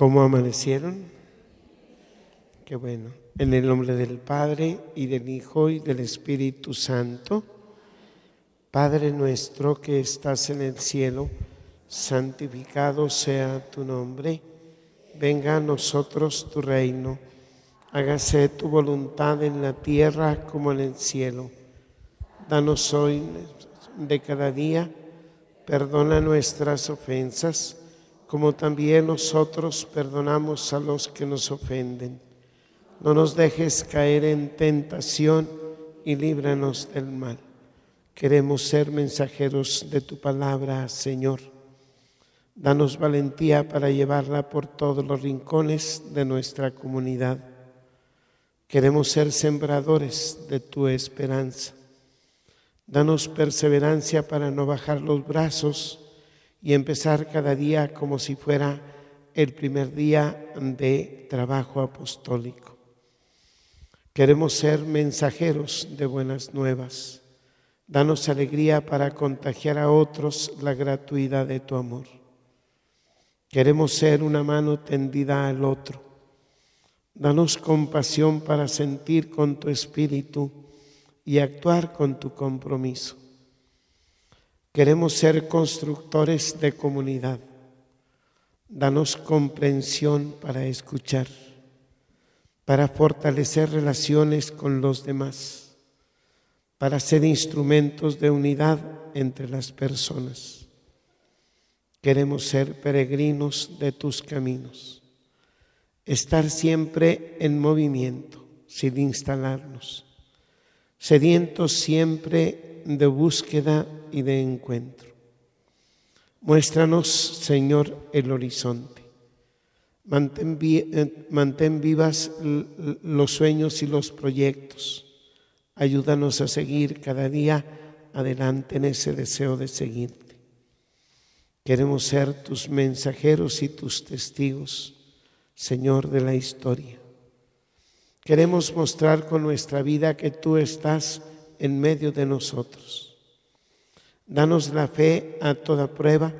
¿Cómo amanecieron? Qué bueno. En el nombre del Padre y del Hijo y del Espíritu Santo. Padre nuestro que estás en el cielo, santificado sea tu nombre. Venga a nosotros tu reino. Hágase tu voluntad en la tierra como en el cielo. Danos hoy de cada día. Perdona nuestras ofensas como también nosotros perdonamos a los que nos ofenden. No nos dejes caer en tentación y líbranos del mal. Queremos ser mensajeros de tu palabra, Señor. Danos valentía para llevarla por todos los rincones de nuestra comunidad. Queremos ser sembradores de tu esperanza. Danos perseverancia para no bajar los brazos y empezar cada día como si fuera el primer día de trabajo apostólico. Queremos ser mensajeros de buenas nuevas. Danos alegría para contagiar a otros la gratuidad de tu amor. Queremos ser una mano tendida al otro. Danos compasión para sentir con tu espíritu y actuar con tu compromiso. Queremos ser constructores de comunidad. Danos comprensión para escuchar, para fortalecer relaciones con los demás, para ser instrumentos de unidad entre las personas. Queremos ser peregrinos de tus caminos, estar siempre en movimiento, sin instalarnos, sedientos siempre de búsqueda y de encuentro. Muéstranos, Señor, el horizonte. Mantén, eh, mantén, vivas los sueños y los proyectos. Ayúdanos a seguir cada día adelante en ese deseo de seguirte. Queremos ser tus mensajeros y tus testigos, Señor de la historia. Queremos mostrar con nuestra vida que tú estás en medio de nosotros Danos la fe a toda prueba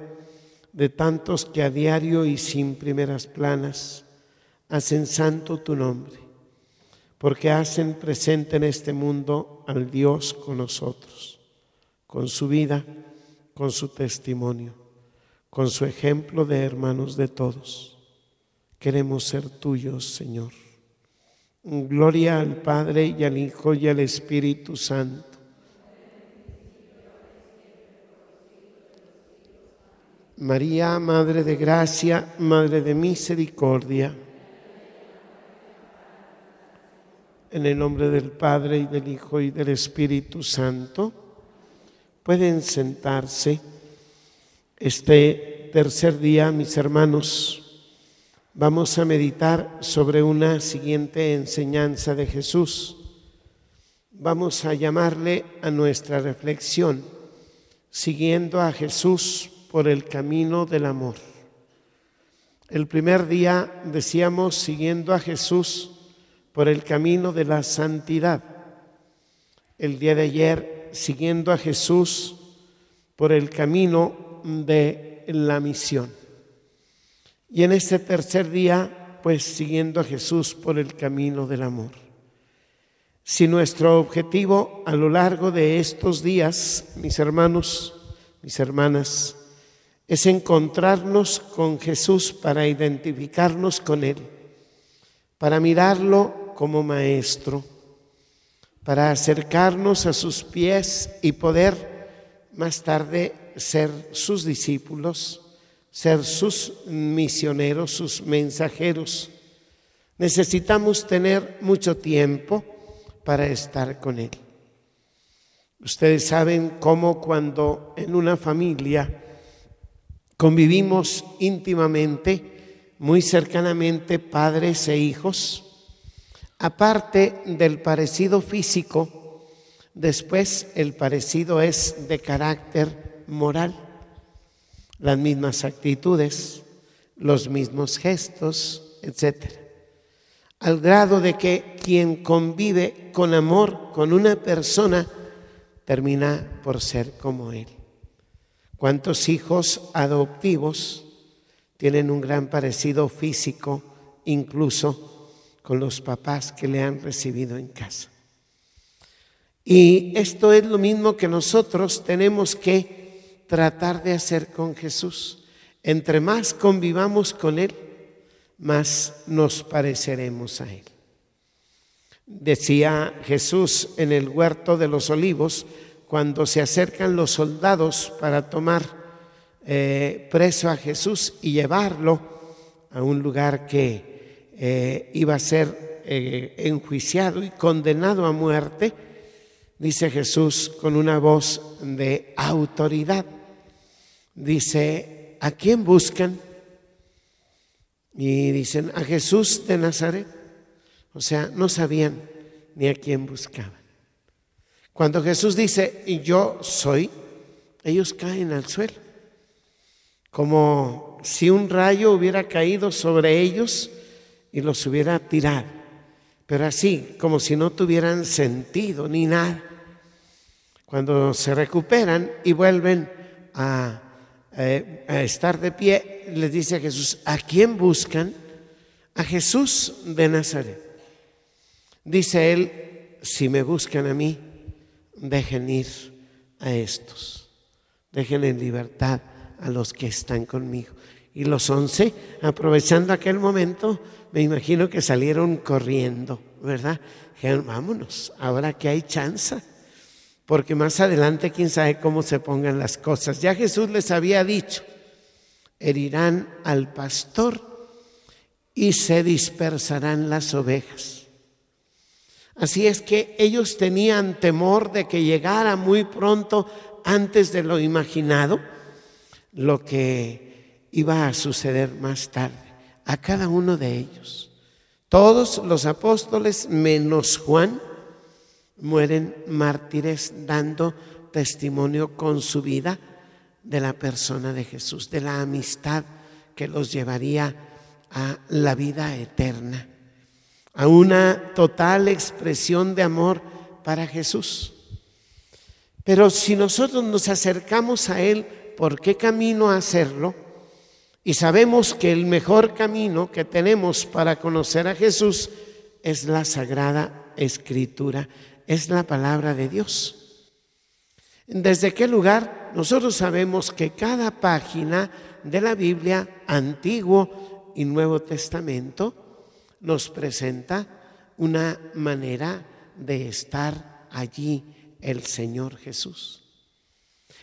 de tantos que a diario y sin primeras planas hacen santo tu nombre, porque hacen presente en este mundo al Dios con nosotros, con su vida, con su testimonio, con su ejemplo de hermanos de todos. Queremos ser tuyos, Señor. Gloria al Padre y al Hijo y al Espíritu Santo María, Madre de Gracia, Madre de Misericordia. En el nombre del Padre y del Hijo y del Espíritu Santo, pueden sentarse. Este tercer día, mis hermanos, vamos a meditar sobre una siguiente enseñanza de Jesús. Vamos a llamarle a nuestra reflexión, siguiendo a Jesús por el camino del amor. El primer día decíamos siguiendo a Jesús por el camino de la santidad. El día de ayer siguiendo a Jesús por el camino de la misión. Y en este tercer día, pues siguiendo a Jesús por el camino del amor. Si nuestro objetivo a lo largo de estos días, mis hermanos, mis hermanas, es encontrarnos con Jesús para identificarnos con Él, para mirarlo como maestro, para acercarnos a sus pies y poder más tarde ser sus discípulos, ser sus misioneros, sus mensajeros. Necesitamos tener mucho tiempo para estar con Él. Ustedes saben cómo cuando en una familia Convivimos íntimamente, muy cercanamente, padres e hijos. Aparte del parecido físico, después el parecido es de carácter moral. Las mismas actitudes, los mismos gestos, etc. Al grado de que quien convive con amor con una persona termina por ser como él. ¿Cuántos hijos adoptivos tienen un gran parecido físico, incluso con los papás que le han recibido en casa. Y esto es lo mismo que nosotros tenemos que tratar de hacer con Jesús. Entre más convivamos con Él, más nos pareceremos a Él. Decía Jesús en el huerto de los olivos, cuando se acercan los soldados para tomar eh, preso a Jesús y llevarlo a un lugar que eh, iba a ser eh, enjuiciado y condenado a muerte, dice Jesús con una voz de autoridad, dice, ¿a quién buscan? Y dicen, a Jesús de Nazaret. O sea, no sabían ni a quién buscaban. Cuando Jesús dice, yo soy, ellos caen al suelo, como si un rayo hubiera caído sobre ellos y los hubiera tirado, pero así, como si no tuvieran sentido ni nada. Cuando se recuperan y vuelven a, eh, a estar de pie, les dice a Jesús, ¿a quién buscan? A Jesús de Nazaret. Dice él, si me buscan a mí, dejen ir a estos, dejen en libertad a los que están conmigo. Y los once, aprovechando aquel momento, me imagino que salieron corriendo, ¿verdad? Dijeron, vámonos, ahora que hay chance, porque más adelante quién sabe cómo se pongan las cosas. Ya Jesús les había dicho, herirán al pastor y se dispersarán las ovejas. Así es que ellos tenían temor de que llegara muy pronto, antes de lo imaginado, lo que iba a suceder más tarde a cada uno de ellos. Todos los apóstoles, menos Juan, mueren mártires dando testimonio con su vida de la persona de Jesús, de la amistad que los llevaría a la vida eterna a una total expresión de amor para Jesús. Pero si nosotros nos acercamos a Él, ¿por qué camino hacerlo? Y sabemos que el mejor camino que tenemos para conocer a Jesús es la sagrada escritura, es la palabra de Dios. ¿Desde qué lugar? Nosotros sabemos que cada página de la Biblia, Antiguo y Nuevo Testamento, nos presenta una manera de estar allí el Señor Jesús.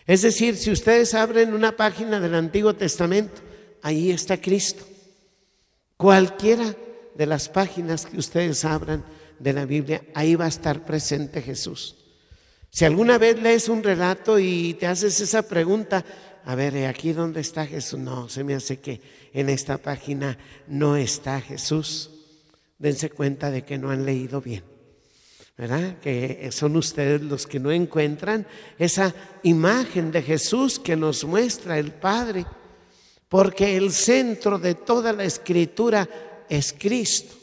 Es decir, si ustedes abren una página del Antiguo Testamento, ahí está Cristo. Cualquiera de las páginas que ustedes abran de la Biblia, ahí va a estar presente Jesús. Si alguna vez lees un relato y te haces esa pregunta, a ver, ¿aquí dónde está Jesús? No, se me hace que en esta página no está Jesús dense cuenta de que no han leído bien. ¿Verdad? Que son ustedes los que no encuentran esa imagen de Jesús que nos muestra el Padre, porque el centro de toda la escritura es Cristo.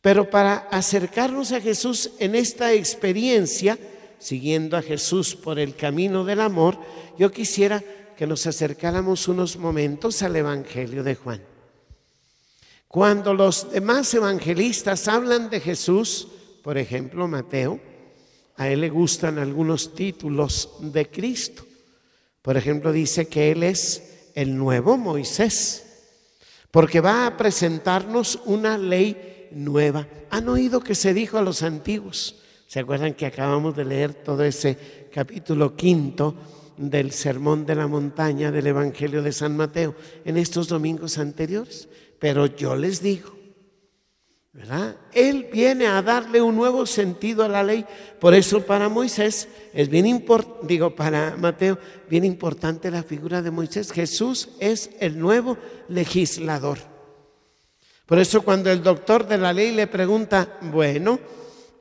Pero para acercarnos a Jesús en esta experiencia, siguiendo a Jesús por el camino del amor, yo quisiera que nos acercáramos unos momentos al Evangelio de Juan. Cuando los demás evangelistas hablan de Jesús, por ejemplo Mateo, a él le gustan algunos títulos de Cristo. Por ejemplo, dice que Él es el nuevo Moisés, porque va a presentarnos una ley nueva. ¿Han oído que se dijo a los antiguos? ¿Se acuerdan que acabamos de leer todo ese capítulo quinto del Sermón de la Montaña del Evangelio de San Mateo en estos domingos anteriores? Pero yo les digo, ¿verdad? Él viene a darle un nuevo sentido a la ley. Por eso para Moisés es bien importante, digo, para Mateo, bien importante la figura de Moisés. Jesús es el nuevo legislador. Por eso cuando el doctor de la ley le pregunta, bueno,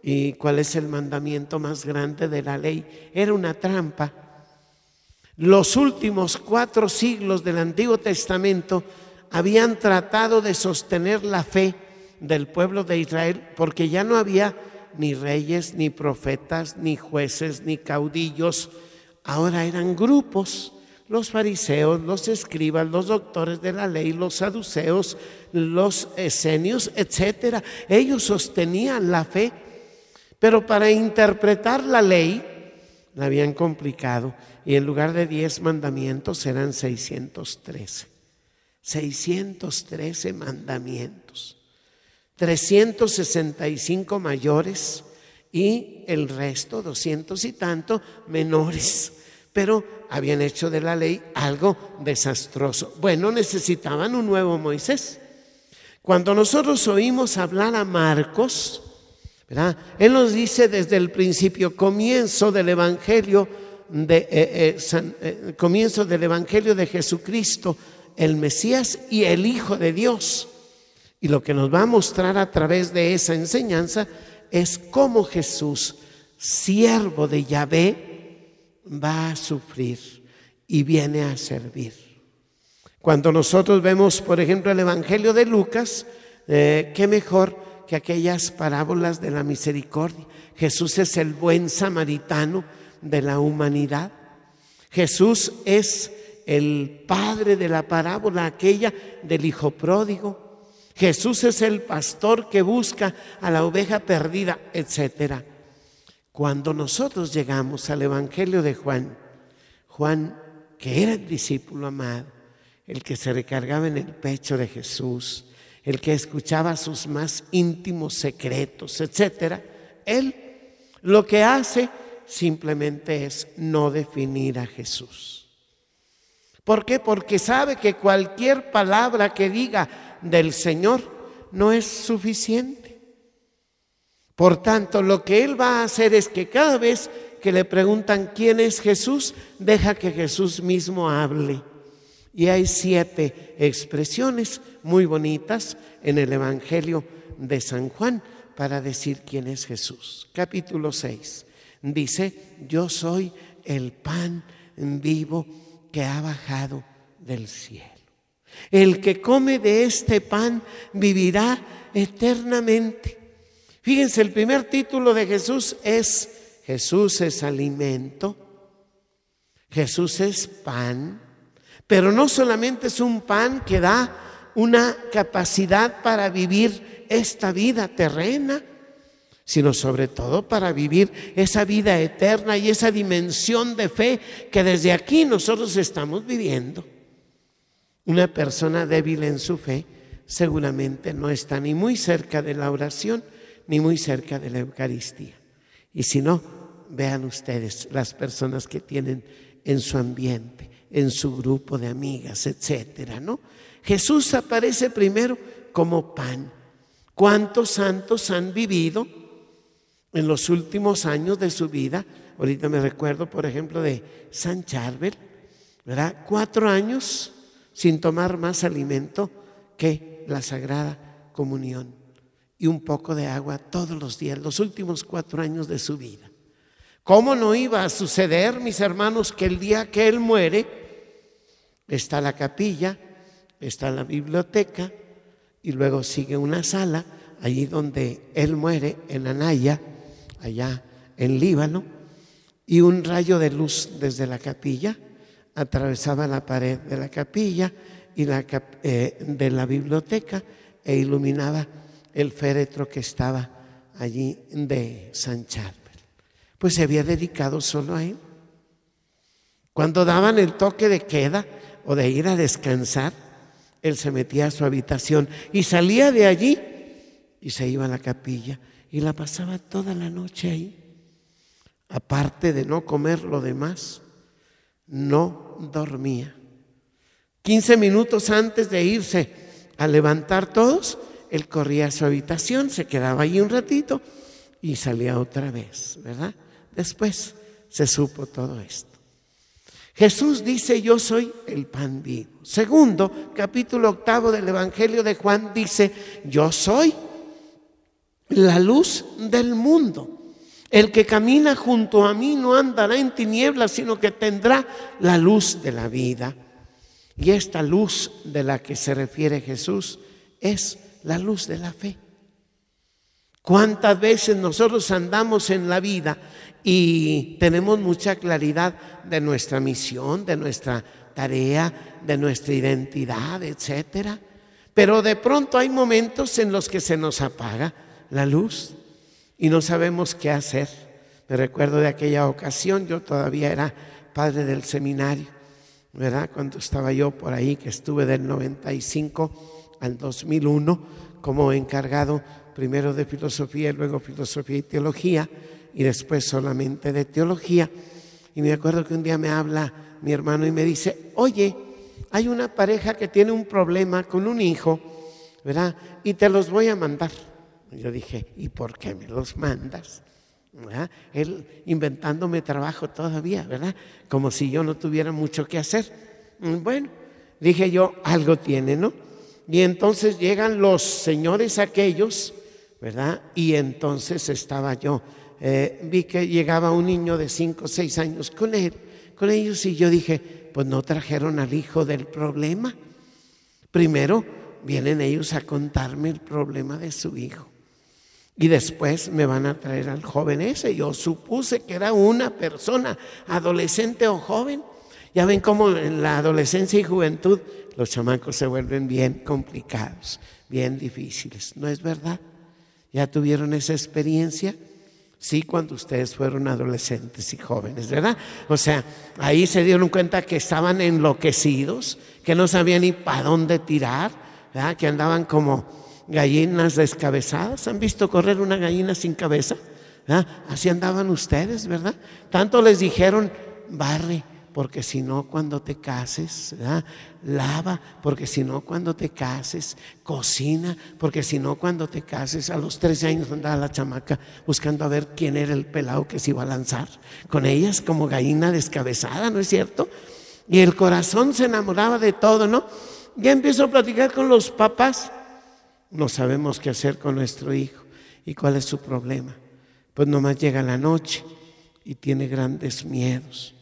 ¿y cuál es el mandamiento más grande de la ley? Era una trampa. Los últimos cuatro siglos del Antiguo Testamento habían tratado de sostener la fe del pueblo de Israel porque ya no había ni reyes, ni profetas, ni jueces, ni caudillos. Ahora eran grupos los fariseos, los escribas, los doctores de la ley, los saduceos, los esenios, etcétera. Ellos sostenían la fe, pero para interpretar la ley la habían complicado y en lugar de diez mandamientos eran 613. 613 mandamientos. 365 mayores y el resto, 200 y tanto, menores. Pero habían hecho de la ley algo desastroso. Bueno, necesitaban un nuevo Moisés. Cuando nosotros oímos hablar a Marcos, ¿verdad? Él nos dice desde el principio, comienzo del Evangelio de, eh, eh, eh, comienzo del Evangelio de Jesucristo, el Mesías y el Hijo de Dios. Y lo que nos va a mostrar a través de esa enseñanza es cómo Jesús, siervo de Yahvé, va a sufrir y viene a servir. Cuando nosotros vemos, por ejemplo, el Evangelio de Lucas, eh, qué mejor que aquellas parábolas de la misericordia. Jesús es el buen samaritano de la humanidad. Jesús es el padre de la parábola aquella del hijo pródigo. Jesús es el pastor que busca a la oveja perdida, etc. Cuando nosotros llegamos al Evangelio de Juan, Juan, que era el discípulo amado, el que se recargaba en el pecho de Jesús, el que escuchaba sus más íntimos secretos, etc., él lo que hace simplemente es no definir a Jesús. ¿Por qué? Porque sabe que cualquier palabra que diga del Señor no es suficiente. Por tanto, lo que Él va a hacer es que cada vez que le preguntan quién es Jesús, deja que Jesús mismo hable. Y hay siete expresiones muy bonitas en el Evangelio de San Juan para decir quién es Jesús. Capítulo 6 dice, yo soy el pan vivo que ha bajado del cielo. El que come de este pan vivirá eternamente. Fíjense, el primer título de Jesús es Jesús es alimento, Jesús es pan, pero no solamente es un pan que da una capacidad para vivir esta vida terrena, sino sobre todo para vivir esa vida eterna y esa dimensión de fe que desde aquí nosotros estamos viviendo. Una persona débil en su fe seguramente no está ni muy cerca de la oración ni muy cerca de la Eucaristía. Y si no, vean ustedes las personas que tienen en su ambiente, en su grupo de amigas, etcétera, ¿no? Jesús aparece primero como pan. ¿Cuántos santos han vivido en los últimos años de su vida? Ahorita me recuerdo, por ejemplo, de San Charbel, ¿verdad? Cuatro años sin tomar más alimento que la Sagrada Comunión y un poco de agua todos los días, los últimos cuatro años de su vida. ¿Cómo no iba a suceder, mis hermanos, que el día que Él muere, está la capilla, está la biblioteca y luego sigue una sala, allí donde Él muere, en Anaya, allá en Líbano, y un rayo de luz desde la capilla atravesaba la pared de la capilla y eh, de la biblioteca e iluminaba el féretro que estaba allí de San Charbel. Pues se había dedicado solo a él. Cuando daban el toque de queda o de ir a descansar, él se metía a su habitación y salía de allí y se iba a la capilla y la pasaba toda la noche ahí. Aparte de no comer lo demás, no dormía. Quince minutos antes de irse a levantar todos, él corría a su habitación, se quedaba ahí un ratito y salía otra vez, ¿verdad? Después se supo todo esto. Jesús dice, yo soy el pan vivo. Segundo, capítulo octavo del Evangelio de Juan dice, yo soy la luz del mundo. El que camina junto a mí no andará en tinieblas, sino que tendrá la luz de la vida. Y esta luz de la que se refiere Jesús es la luz de la fe. ¿Cuántas veces nosotros andamos en la vida y tenemos mucha claridad de nuestra misión, de nuestra tarea, de nuestra identidad, etcétera? Pero de pronto hay momentos en los que se nos apaga la luz y no sabemos qué hacer. Me recuerdo de aquella ocasión, yo todavía era padre del seminario, ¿verdad? Cuando estaba yo por ahí, que estuve del 95 al 2001 como encargado primero de filosofía y luego filosofía y teología y después solamente de teología. Y me acuerdo que un día me habla mi hermano y me dice, oye, hay una pareja que tiene un problema con un hijo, ¿verdad? Y te los voy a mandar. Yo dije, ¿y por qué me los mandas? Él inventándome trabajo todavía, ¿verdad? Como si yo no tuviera mucho que hacer. Mm, bueno, dije yo, algo tiene, ¿no? Y entonces llegan los señores aquellos, ¿verdad? Y entonces estaba yo. Eh, vi que llegaba un niño de cinco o seis años con él, con ellos, y yo dije, pues no trajeron al hijo del problema. Primero vienen ellos a contarme el problema de su hijo. Y después me van a traer al joven ese. Yo supuse que era una persona, adolescente o joven. Ya ven cómo en la adolescencia y juventud los chamacos se vuelven bien complicados, bien difíciles. ¿No es verdad? ¿Ya tuvieron esa experiencia? Sí, cuando ustedes fueron adolescentes y jóvenes, ¿verdad? O sea, ahí se dieron cuenta que estaban enloquecidos, que no sabían ni para dónde tirar, ¿verdad? Que andaban como gallinas descabezadas. ¿Han visto correr una gallina sin cabeza? Así andaban ustedes, ¿verdad? Tanto les dijeron, barre, porque si no cuando te cases, lava, porque si no cuando te cases, cocina, porque si no cuando te cases, a los 13 años andaba la chamaca buscando a ver quién era el pelado que se iba a lanzar con ellas como gallina descabezada, ¿no es cierto? Y el corazón se enamoraba de todo, ¿no? Ya empiezo a platicar con los papás, no sabemos qué hacer con nuestro hijo y cuál es su problema. Pues nomás llega la noche y tiene grandes miedos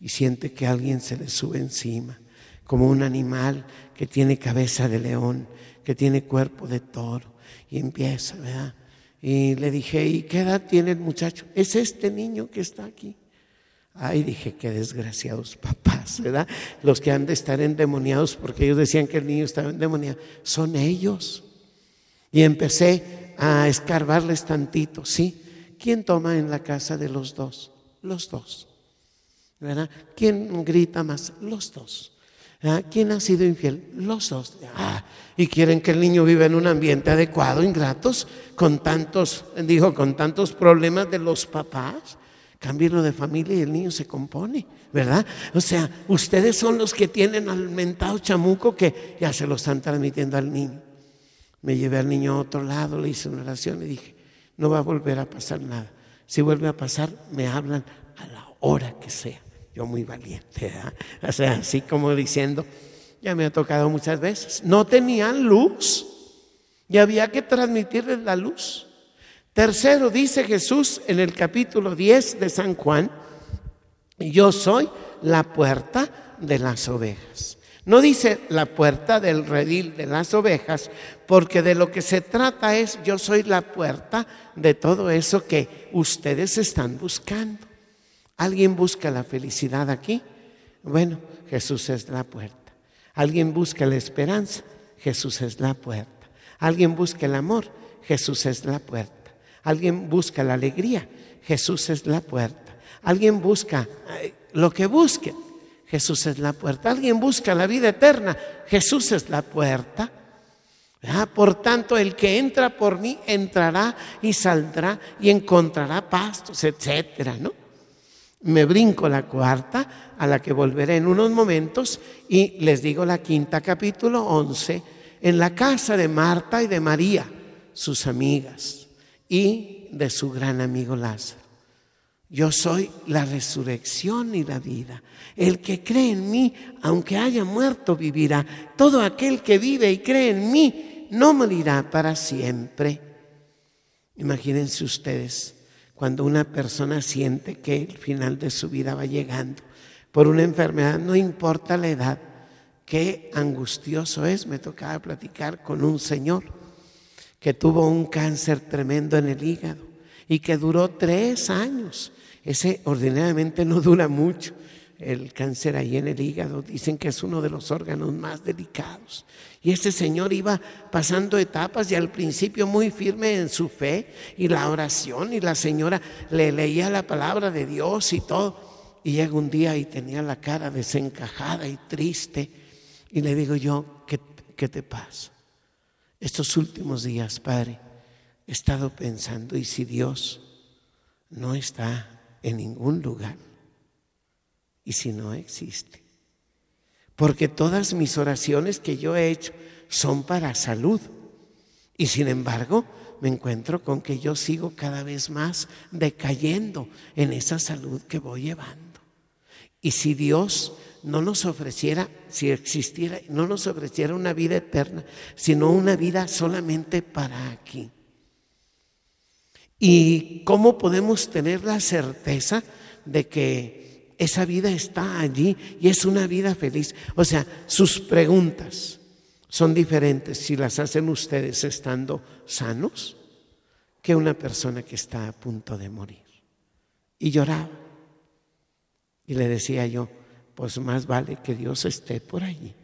y siente que alguien se le sube encima, como un animal que tiene cabeza de león, que tiene cuerpo de toro, y empieza, ¿verdad? Y le dije, ¿y qué edad tiene el muchacho? Es este niño que está aquí. Ay, dije, qué desgraciados papás, ¿verdad? Los que han de estar endemoniados porque ellos decían que el niño estaba endemoniado. Son ellos. Y empecé a escarbarles tantito, ¿sí? ¿Quién toma en la casa de los dos? Los dos. ¿verdad? ¿Quién grita más? Los dos. ¿Quién ha sido infiel? Los dos. Ah, y quieren que el niño viva en un ambiente adecuado, ingratos, con tantos, dijo, con tantos problemas de los papás. Cámbienlo de familia y el niño se compone, ¿verdad? O sea, ustedes son los que tienen al mentado chamuco que ya se lo están transmitiendo al niño. Me llevé al niño a otro lado, le hice una oración y dije, no va a volver a pasar nada. Si vuelve a pasar, me hablan a la hora que sea yo muy valiente, o sea, así como diciendo, ya me ha tocado muchas veces, no tenían luz y había que transmitirles la luz. Tercero, dice Jesús en el capítulo 10 de San Juan, yo soy la puerta de las ovejas. No dice la puerta del redil de las ovejas, porque de lo que se trata es yo soy la puerta de todo eso que ustedes están buscando. ¿Alguien busca la felicidad aquí? Bueno, Jesús es la puerta. ¿Alguien busca la esperanza? Jesús es la puerta. ¿Alguien busca el amor? Jesús es la puerta. ¿Alguien busca la alegría? Jesús es la puerta. ¿Alguien busca eh, lo que busque? Jesús es la puerta. ¿Alguien busca la vida eterna? Jesús es la puerta. Ah, por tanto, el que entra por mí entrará y saldrá y encontrará pastos, etcétera, ¿no? Me brinco la cuarta, a la que volveré en unos momentos, y les digo la quinta, capítulo 11, en la casa de Marta y de María, sus amigas, y de su gran amigo Lázaro. Yo soy la resurrección y la vida. El que cree en mí, aunque haya muerto, vivirá. Todo aquel que vive y cree en mí, no morirá para siempre. Imagínense ustedes cuando una persona siente que el final de su vida va llegando por una enfermedad, no importa la edad, qué angustioso es. Me tocaba platicar con un señor que tuvo un cáncer tremendo en el hígado y que duró tres años. Ese ordinariamente no dura mucho. El cáncer ahí en el hígado dicen que es uno de los órganos más delicados. Y este señor iba pasando etapas y al principio muy firme en su fe y la oración y la señora le leía la palabra de Dios y todo. Y llega un día y tenía la cara desencajada y triste. Y le digo yo, ¿qué, qué te pasa? Estos últimos días, Padre, he estado pensando, ¿y si Dios no está en ningún lugar? ¿Y si no existe? Porque todas mis oraciones que yo he hecho son para salud. Y sin embargo, me encuentro con que yo sigo cada vez más decayendo en esa salud que voy llevando. Y si Dios no nos ofreciera, si existiera, no nos ofreciera una vida eterna, sino una vida solamente para aquí. ¿Y cómo podemos tener la certeza de que esa vida está allí y es una vida feliz? O sea, sus preguntas son diferentes si las hacen ustedes estando sanos que una persona que está a punto de morir. Y lloraba. Y le decía yo, pues más vale que Dios esté por allí.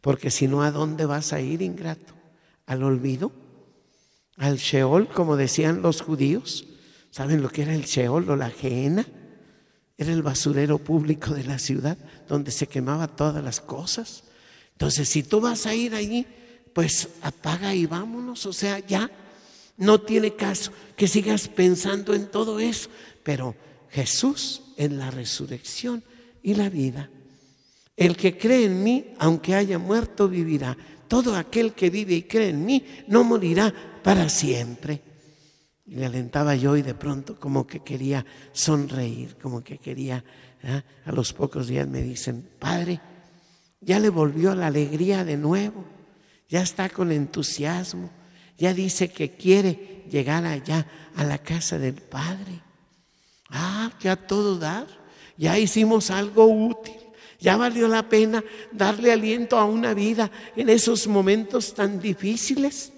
Porque si no, ¿a dónde vas a ir, ingrato? ¿Al olvido? ¿Al Sheol, como decían los judíos? ¿Saben lo que era el Sheol o la Gehenna? Era el basurero público de la ciudad donde se quemaba todas las cosas. Entonces, si tú vas a ir allí, pues apaga y vámonos. O sea, ya no tiene caso que sigas pensando en todo eso. Pero Jesús en la resurrección y la vida. El que cree en mí, aunque haya muerto, vivirá. Todo aquel que vive y cree en mí no morirá para siempre. Y le alentaba yo y de pronto como que quería sonreír, como que quería, ¿eh? a los pocos días me dicen, Padre, ya le volvió la alegría de nuevo, ya está con entusiasmo, ya dice que quiere llegar allá a la casa del Padre. Ah, que a todo dar ya hicimos algo útil, ya valió la pena darle aliento a una vida en esos momentos tan difíciles.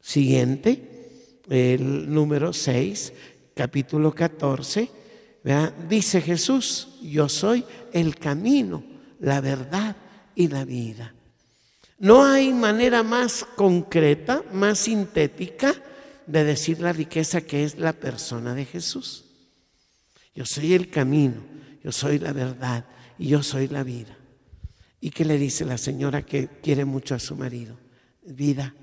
Siguiente, el número 6, capítulo 14, dice Jesús, yo soy el camino, la verdad y la vida. No hay manera más concreta, más sintética de decir la riqueza que es la persona de Jesús. Yo soy el camino, yo soy la verdad y yo soy la vida. ¿Y qué le dice la señora que quiere mucho a su marido? Vida,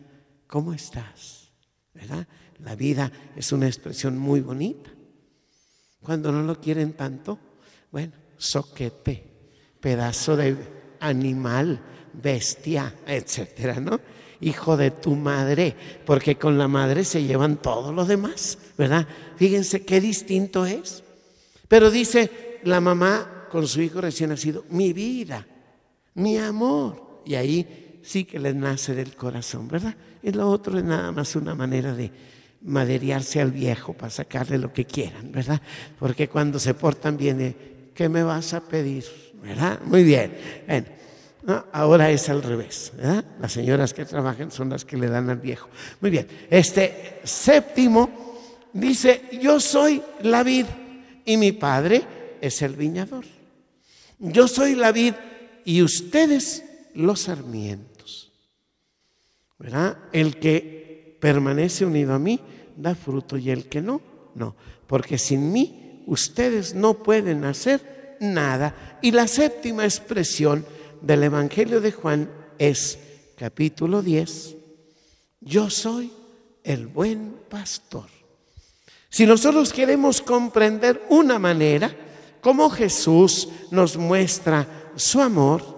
¿cómo estás? ¿Verdad? La vida es una expresión muy bonita. Cuando no lo quieren tanto, bueno, soquete, pedazo de animal, bestia, etcétera, ¿no? Hijo de tu madre, porque con la madre se llevan todos los demás, ¿verdad? Fíjense qué distinto es. Pero dice la mamá con su hijo recién nacido, mi vida, mi amor. Y ahí sí que les nace del corazón, ¿verdad? Y lo otro es nada más una manera de maderiarse al viejo para sacarle lo que quieran, ¿verdad? Porque cuando se portan bien, ¿qué me vas a pedir? ¿Verdad? Muy bien. ahora es al revés, ¿verdad? Las señoras que trabajan son las que le dan al viejo. Muy bien. Este séptimo dice, yo soy la vida y mi Padre es el viñador. Yo soy la vid y ustedes los sarmientos. ¿Verdad? El que permanece unido a mí da fruto y el que no, no. Porque sin mí ustedes no pueden hacer nada. Y la séptima expresión del Evangelio de Juan es capítulo 10. Yo soy el buen pastor. Si nosotros queremos comprender una manera cómo Jesús nos muestra su amor,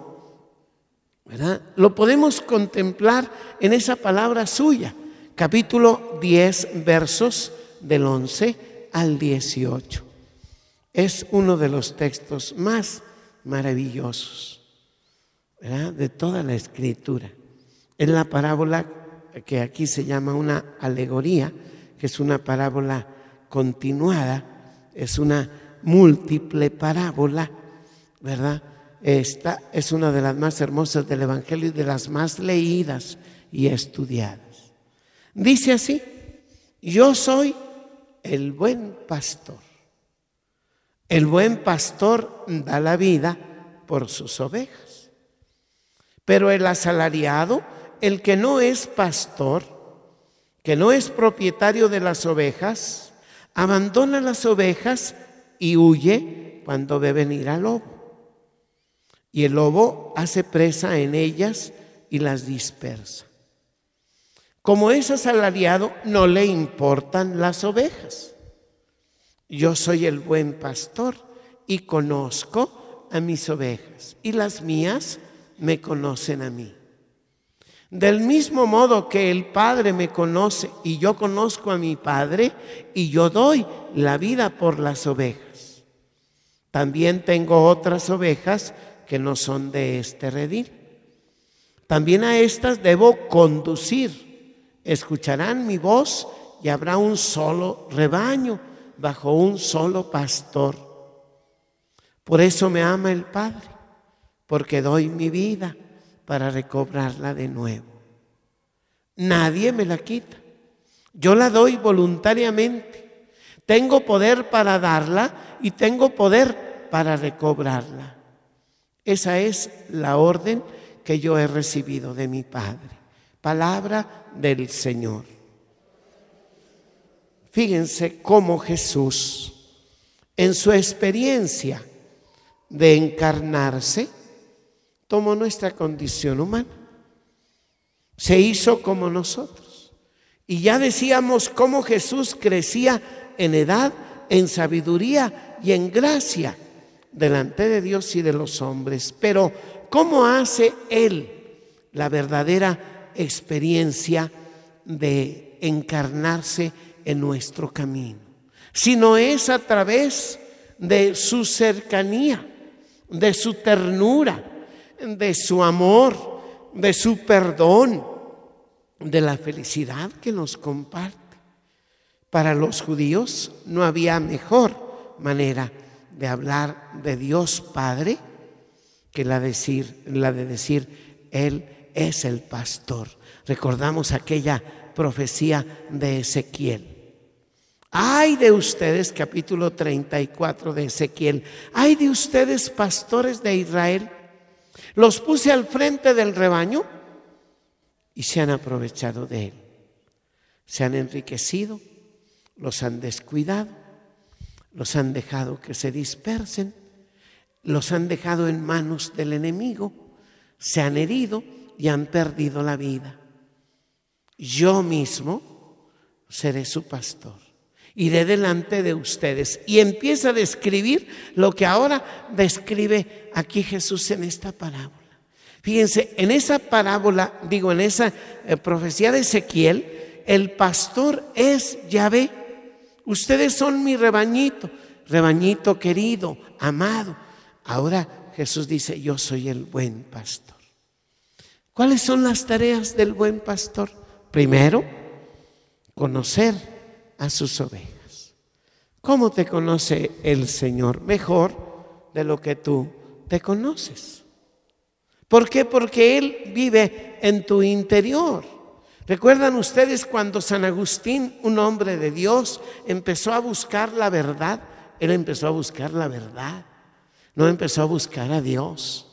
Lo podemos contemplar en esa palabra suya, capítulo 10, versos del 11 al 18. Es uno de los textos más maravillosos de toda la escritura. Es la parábola que aquí se llama una alegoría, que es una parábola continuada, es una múltiple parábola, ¿verdad? Esta es una de las más hermosas del Evangelio y de las más leídas y estudiadas. Dice así, yo soy el buen pastor. El buen pastor da la vida por sus ovejas. Pero el asalariado, el que no es pastor, que no es propietario de las ovejas, abandona las ovejas y huye cuando ve venir al lobo. Y el lobo hace presa en ellas y las dispersa. Como es asalariado, no le importan las ovejas. Yo soy el buen pastor y conozco a mis ovejas y las mías me conocen a mí. Del mismo modo que el Padre me conoce y yo conozco a mi Padre y yo doy la vida por las ovejas. También tengo otras ovejas que no son de este redil. También a estas debo conducir. Escucharán mi voz y habrá un solo rebaño bajo un solo pastor. Por eso me ama el Padre, porque doy mi vida para recobrarla de nuevo. Nadie me la quita. Yo la doy voluntariamente. Tengo poder para darla y tengo poder para recobrarla. Esa es la orden que yo he recibido de mi Padre. Palabra del Señor. Fíjense cómo Jesús, en su experiencia de encarnarse, tomó nuestra condición humana. Se hizo como nosotros. Y ya decíamos cómo Jesús crecía en edad, en sabiduría y en gracia delante de Dios y de los hombres. Pero ¿cómo hace Él la verdadera experiencia de encarnarse en nuestro camino, sino es a través de su cercanía, de su ternura, de su amor, de su perdón, de la felicidad que nos comparte. Para los judíos no había mejor manera de hablar de Dios Padre que la, decir, la de decir, Él es el pastor. Recordamos aquella profecía de Ezequiel. Ay de ustedes, capítulo 34 de Ezequiel, ay de ustedes, pastores de Israel, los puse al frente del rebaño y se han aprovechado de él. Se han enriquecido, los han descuidado, los han dejado que se dispersen, los han dejado en manos del enemigo, se han herido y han perdido la vida. Yo mismo seré su pastor iré delante de ustedes. Y empieza a describir lo que ahora describe aquí Jesús en esta parábola. Fíjense, en esa parábola, digo, en esa eh, profecía de Ezequiel, el pastor es Yahvé. Ustedes son mi rebañito, rebañito querido, amado. Ahora Jesús dice, yo soy el buen pastor. ¿Cuáles son las tareas del buen pastor? Primero, conocer a sus ovejas. ¿Cómo te conoce el Señor? Mejor de lo que tú te conoces. ¿Por qué? Porque Él vive en tu interior. ¿Recuerdan ustedes cuando San Agustín, un hombre de Dios, empezó a buscar la verdad? Él empezó a buscar la verdad, no empezó a buscar a Dios.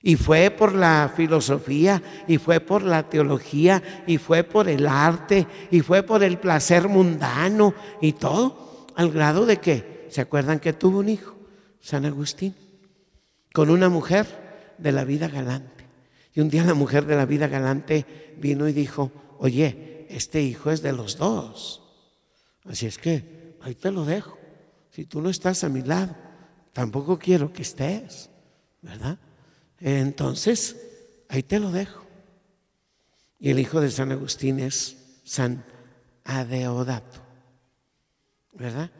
Y fue por la filosofía, y fue por la teología, y fue por el arte, y fue por el placer mundano y todo, al grado de que, ¿se acuerdan que tuvo un hijo? San Agustín, con una mujer de la vida galante. Y un día la mujer de la vida galante vino y dijo, oye, este hijo es de los dos. Así es que ahí te lo dejo. Si tú no estás a mi lado, tampoco quiero que estés, ¿verdad? Entonces, ahí te lo dejo. Y el hijo de San Agustín es San Adeodato, ¿verdad?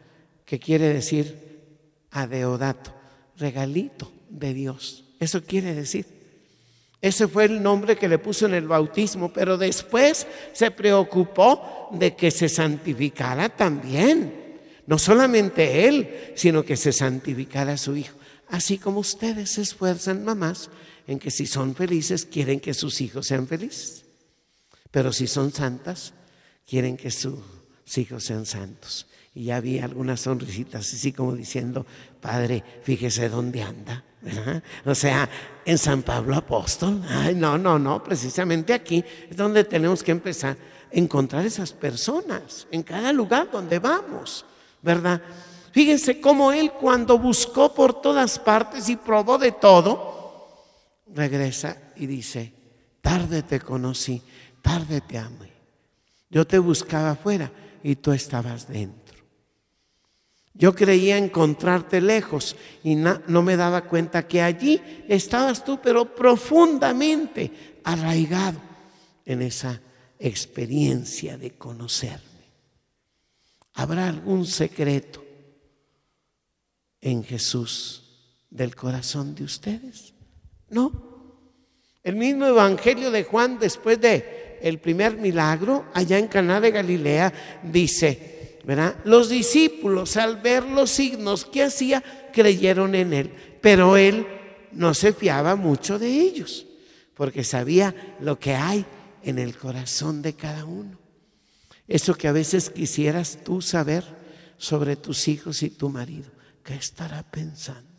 ¿Qué quiere decir Adeodato? Regalito de Dios. Eso quiere decir. Ese fue el nombre que le puso en el bautismo, pero después se preocupó de que se santificara también. No solamente él, sino que se santificara su hijo así como ustedes se esfuerzan, mamás, en que si son felices, quieren que sus hijos sean felices. Pero si son santas, quieren que sus hijos sean santos. Y ya vi algunas sonrisitas así como diciendo, Padre, fíjese dónde anda. O sea, en San Pablo Apóstol. Ay, no, no, no, precisamente aquí es donde tenemos que empezar a encontrar esas personas, en cada lugar donde vamos, ¿verdad? Fíjense cómo él cuando buscó por todas partes y probó de todo, regresa y dice, tarde te conocí, tarde te amé. Yo te buscaba afuera y tú estabas dentro. Yo creía encontrarte lejos y no me daba cuenta que allí estabas tú, pero profundamente arraigado en esa experiencia de conocerme. ¿Habrá algún secreto en Jesús del corazón de ustedes? No. El mismo evangelio de Juan después de el primer milagro allá en Caná de Galilea dice, los discípulos al ver los signos que hacía creyeron en él, pero él no se fiaba mucho de ellos, porque sabía lo que hay en el corazón de cada uno. Eso que a veces quisieras tú saber sobre tus hijos y tu marido, ¿qué estará pensando?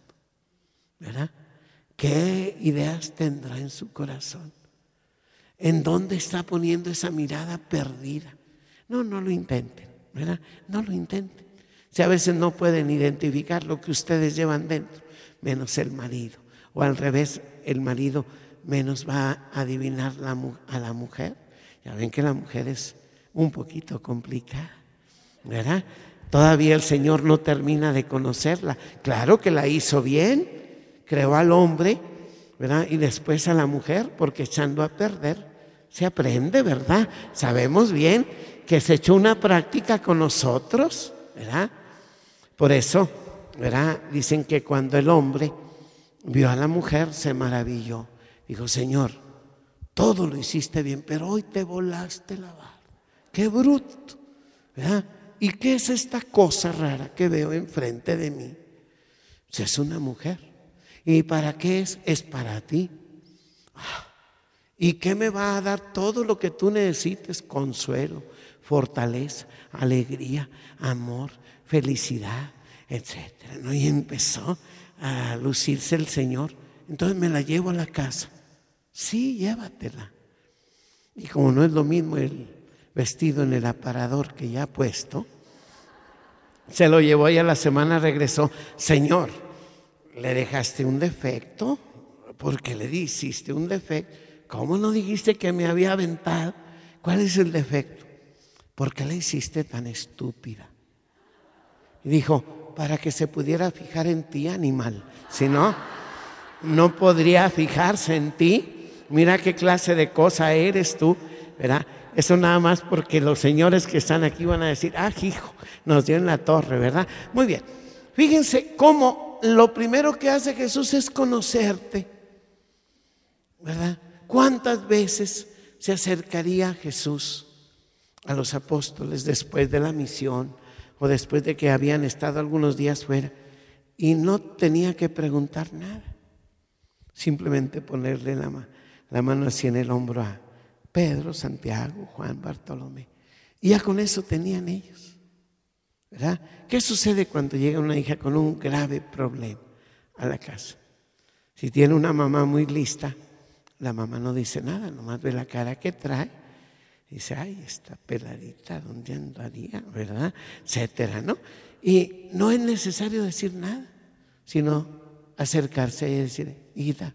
¿Verdad? ¿Qué ideas tendrá en su corazón? ¿En dónde está poniendo esa mirada perdida? No, no lo intenten. No lo intenten. Si a veces no pueden identificar lo que ustedes llevan dentro, menos el marido. O al revés, el marido menos va a adivinar a la mujer. Ya ven que la mujer es un poquito complicada, ¿verdad? Todavía el Señor no termina de conocerla. Claro que la hizo bien, creó al hombre, ¿verdad? Y después a la mujer, porque echando a perder se aprende, ¿verdad? Sabemos bien que se echó una práctica con nosotros, ¿verdad? Por eso, ¿verdad? Dicen que cuando el hombre vio a la mujer se maravilló. Dijo, Señor, todo lo hiciste bien, pero hoy te volaste la barba. Qué bruto, ¿verdad? ¿Y qué es esta cosa rara que veo enfrente de mí? Pues es una mujer. ¿Y para qué es? Es para ti. Ah, ¿Y qué me va a dar todo lo que tú necesites? Consuelo, fortaleza, alegría, amor, felicidad, etc. ¿no? Y empezó a lucirse el Señor. Entonces me la llevo a la casa. Sí, llévatela. Y como no es lo mismo el vestido en el aparador que ya ha puesto, se lo llevó y a la semana regresó. Señor, ¿le dejaste un defecto? Porque le hiciste un defecto. ¿Cómo no dijiste que me había aventado? ¿Cuál es el defecto? ¿Por qué la hiciste tan estúpida? Y dijo, para que se pudiera fijar en ti, animal. Si no, no podría fijarse en ti. Mira qué clase de cosa eres tú, ¿verdad? Eso nada más porque los señores que están aquí van a decir, ah, hijo, nos dio en la torre, ¿verdad? Muy bien. Fíjense cómo lo primero que hace Jesús es conocerte, ¿verdad? ¿Cuántas veces se acercaría Jesús a los apóstoles después de la misión o después de que habían estado algunos días fuera y no tenía que preguntar nada. Simplemente ponerle la, la mano así en el hombro a Pedro, Santiago, Juan, Bartolomé. Y ya con eso tenían ellos. ¿Verdad? ¿Qué sucede cuando llega una hija con un grave problema a la casa? Si tiene una mamá muy lista, la mamá no dice nada, nomás ve la cara que trae Dice, ay, esta peladita, ¿dónde andaría? ¿Verdad? Etcétera, ¿no? Y no es necesario decir nada, sino acercarse y decir, Ida,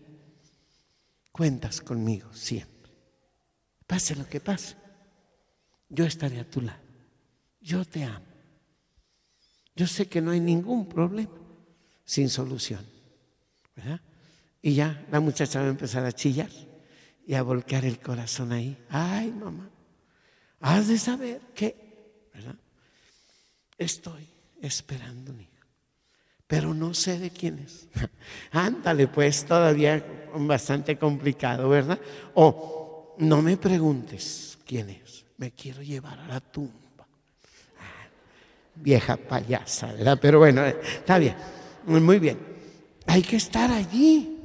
cuentas conmigo siempre. Pase lo que pase, yo estaré a tu lado. Yo te amo. Yo sé que no hay ningún problema sin solución. ¿Verdad? Y ya la muchacha va a empezar a chillar y a volcar el corazón ahí. Ay, mamá, Has de saber que, ¿verdad? Estoy esperando un hijo, pero no sé de quién es. Ándale, pues todavía bastante complicado, ¿verdad? O no me preguntes quién es, me quiero llevar a la tumba. Ah, vieja payasa, ¿verdad? Pero bueno, eh, está bien, muy bien. Hay que estar allí.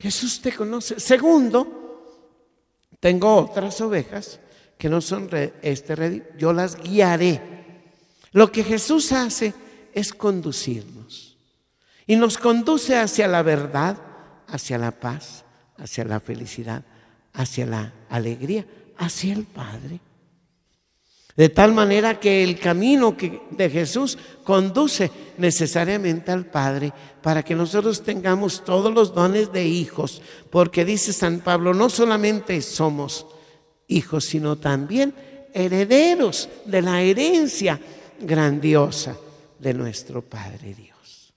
Jesús te conoce. Segundo, tengo otras ovejas que no son este, yo las guiaré. Lo que Jesús hace es conducirnos y nos conduce hacia la verdad, hacia la paz, hacia la felicidad, hacia la alegría, hacia el Padre. De tal manera que el camino que de Jesús conduce necesariamente al Padre para que nosotros tengamos todos los dones de hijos, porque dice San Pablo, no solamente somos hijos, sino también herederos de la herencia grandiosa de nuestro Padre Dios.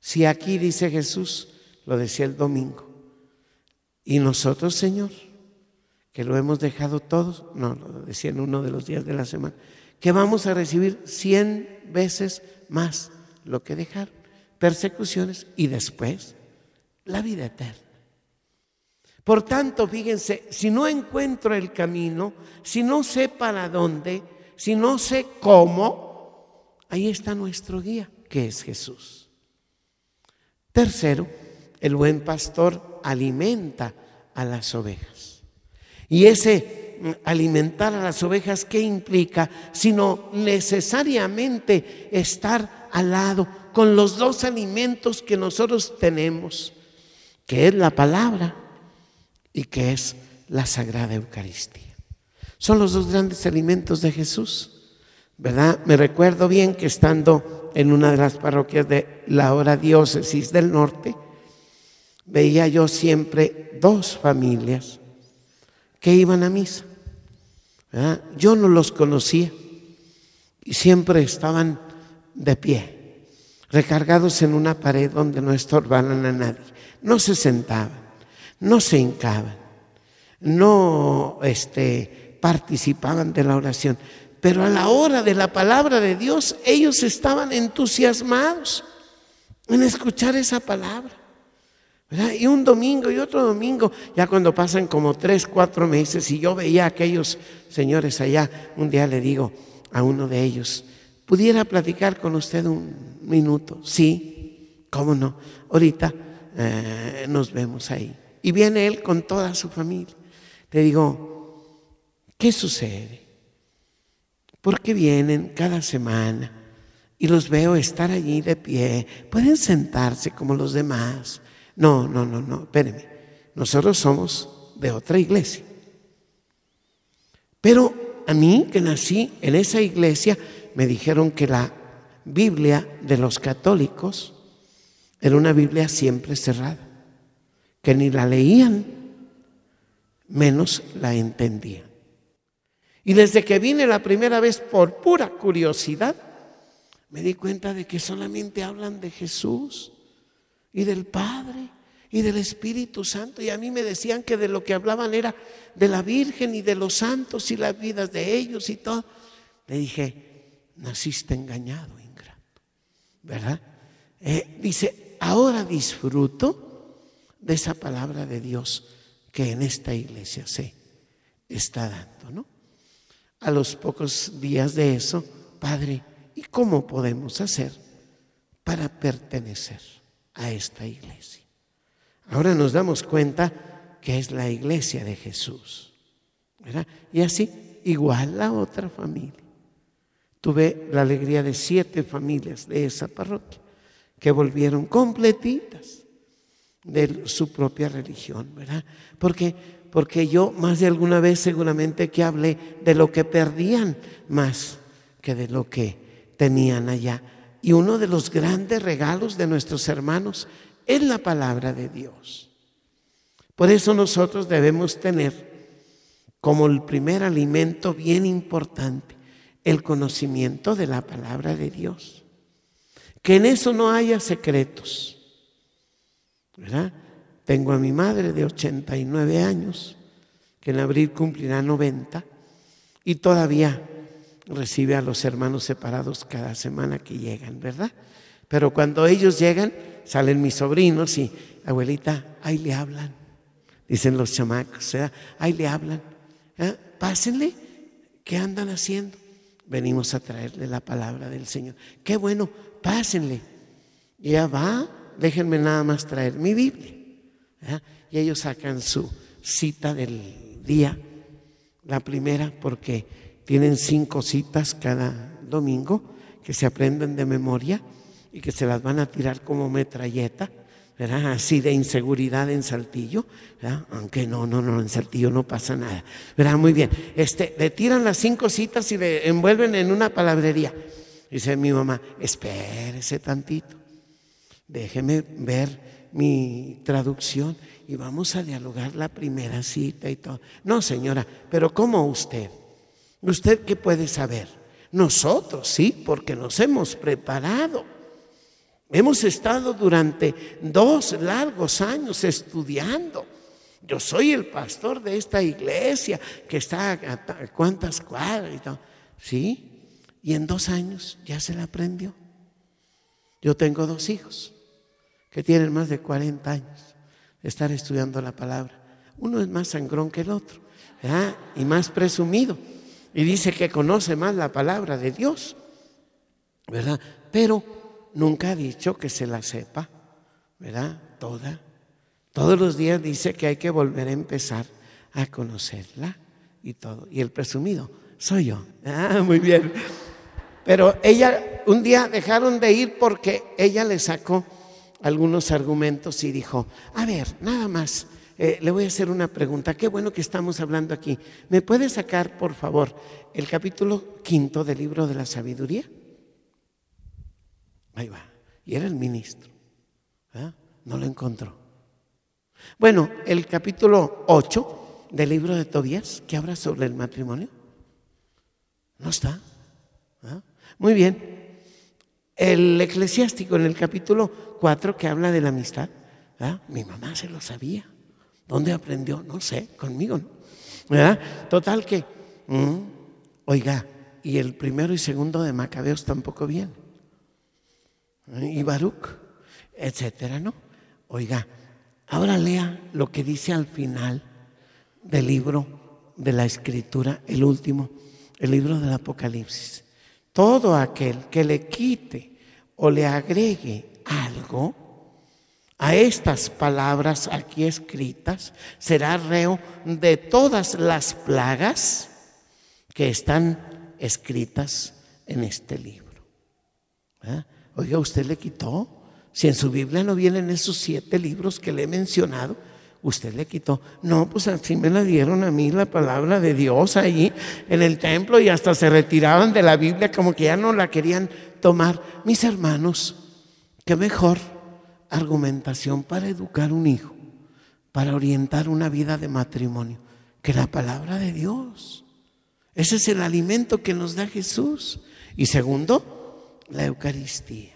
Si aquí dice Jesús, lo decía el domingo, y nosotros, Señor, que lo hemos dejado todos, no, lo decía en uno de los días de la semana, que vamos a recibir cien veces más lo que dejaron, persecuciones y después la vida eterna. Por tanto, fíjense, si no encuentro el camino, si no sé para dónde, si no sé cómo, ahí está nuestro guía, que es Jesús. Tercero, el buen pastor alimenta a las ovejas. Y ese alimentar a las ovejas, ¿qué implica? Sino necesariamente estar al lado con los dos alimentos que nosotros tenemos, que es la palabra y que es la Sagrada Eucaristía. Son los dos grandes alimentos de Jesús, ¿verdad? Me recuerdo bien que estando en una de las parroquias de la hora diócesis del norte, veía yo siempre dos familias que iban a misa. Yo no los conocía y siempre estaban de pie, recargados en una pared donde no estorbaban a nadie. No se sentaban, no se hincaban, no este, participaban de la oración. Pero a la hora de la palabra de Dios, ellos estaban entusiasmados en escuchar esa palabra. Y un domingo y otro domingo, ya cuando pasan como tres, cuatro meses, y yo veía a aquellos señores allá, un día le digo a uno de ellos, ¿pudiera platicar con usted un minuto? Sí, ¿cómo no? Ahorita eh, nos vemos ahí. Y viene él con toda su familia. Le digo, ¿qué sucede? ¿Por qué vienen cada semana? Y los veo estar allí de pie. Pueden sentarse como los demás. No, no, no, no, espérenme. Nosotros somos de otra iglesia. Pero a mí, que nací en esa iglesia, me dijeron que la Biblia de los católicos era una Biblia siempre cerrada, que ni la leían, menos la entendían. Y desde que vine la primera vez por pura curiosidad, me di cuenta de que solamente hablan de Jesús y del Padre y del Espíritu Santo. Y a mí me decían que de lo que hablaban era de la Virgen y de los santos y las vidas de ellos y todo. Le dije, naciste engañado, ingrato. ¿Verdad? Eh, dice, ahora disfruto de esa palabra de Dios que en esta iglesia se está dando, ¿no? A los pocos días de eso, Padre, ¿y cómo podemos hacer para pertenecer? a esta iglesia. Ahora nos damos cuenta que es la iglesia de Jesús. Y así, igual la otra familia. Tuve la alegría de siete familias de esa parroquia que volvieron completitas de su propia religión, ¿verdad? Porque, porque yo más de alguna vez seguramente que hablé de lo que perdían más que de lo que tenían allá. Y uno de los grandes regalos de nuestros hermanos es la palabra de Dios. Por eso nosotros debemos tener como el primer alimento bien importante el conocimiento de la palabra de Dios. Que en eso no haya secretos. ¿Verdad? Tengo a mi madre de 89 años, que en abril cumplirá 90, y todavía recibe a los hermanos separados cada semana que llegan, ¿verdad? Pero cuando ellos llegan, salen mis sobrinos y, abuelita, ahí le hablan, dicen los chamacos, ahí le hablan, pásenle, ¿qué andan haciendo? Venimos a traerle la palabra del Señor. Qué bueno, pásenle. Ya va, déjenme nada más traer mi Biblia. Y ellos sacan su cita del día La primera porque tienen cinco citas cada domingo que se aprenden de memoria y que se las van a tirar como metralleta. Así de inseguridad en Saltillo. Aunque no, no, no, en Saltillo no pasa nada, ¿verdad? Muy bien. Este, le tiran las cinco citas y le envuelven en una palabrería. Dice mi mamá, espérese tantito, déjeme ver mi traducción y vamos a dialogar la primera cita y todo. No, señora, pero ¿cómo usted? ¿Usted qué puede saber? Nosotros, sí, porque nos hemos preparado. Hemos estado durante dos largos años estudiando. Yo soy el pastor de esta iglesia que está a cuántas cuadras y todo. Sí, y en dos años ya se la aprendió. Yo tengo dos hijos que tienen más de 40 años de estar estudiando la palabra. Uno es más sangrón que el otro y más presumido. Y dice que conoce más la palabra de Dios, ¿verdad? Pero nunca ha dicho que se la sepa, ¿verdad? Toda. Todos los días dice que hay que volver a empezar a conocerla y todo. Y el presumido soy yo. Ah, muy bien. Pero ella, un día dejaron de ir porque ella le sacó algunos argumentos y dijo, a ver, nada más, eh, le voy a hacer una pregunta. Qué bueno que estamos hablando aquí. ¿Me puede sacar, por favor, el capítulo quinto del libro de la sabiduría? Ahí va. Y era el ministro. No lo encontró. Bueno, el capítulo 8 del libro de Tobías, que habla sobre el matrimonio, no está. Muy bien. El eclesiástico en el capítulo 4 que habla de la amistad, mi mamá se lo sabía. ¿Dónde aprendió? No sé, conmigo no. ¿Verdad? Total que, mm, oiga, y el primero y segundo de Macabeos tampoco bien y Baruch, etcétera, ¿no? Oiga, ahora lea lo que dice al final del libro de la escritura, el último, el libro del Apocalipsis. Todo aquel que le quite o le agregue algo a estas palabras aquí escritas será reo de todas las plagas que están escritas en este libro. ¿Eh? Oiga, ¿usted le quitó? Si en su Biblia no vienen esos siete libros que le he mencionado, usted le quitó. No, pues así me la dieron a mí la palabra de Dios ahí en el templo y hasta se retiraban de la Biblia como que ya no la querían tomar. Mis hermanos, qué mejor argumentación para educar un hijo, para orientar una vida de matrimonio, que la palabra de Dios. Ese es el alimento que nos da Jesús. Y segundo, la Eucaristía.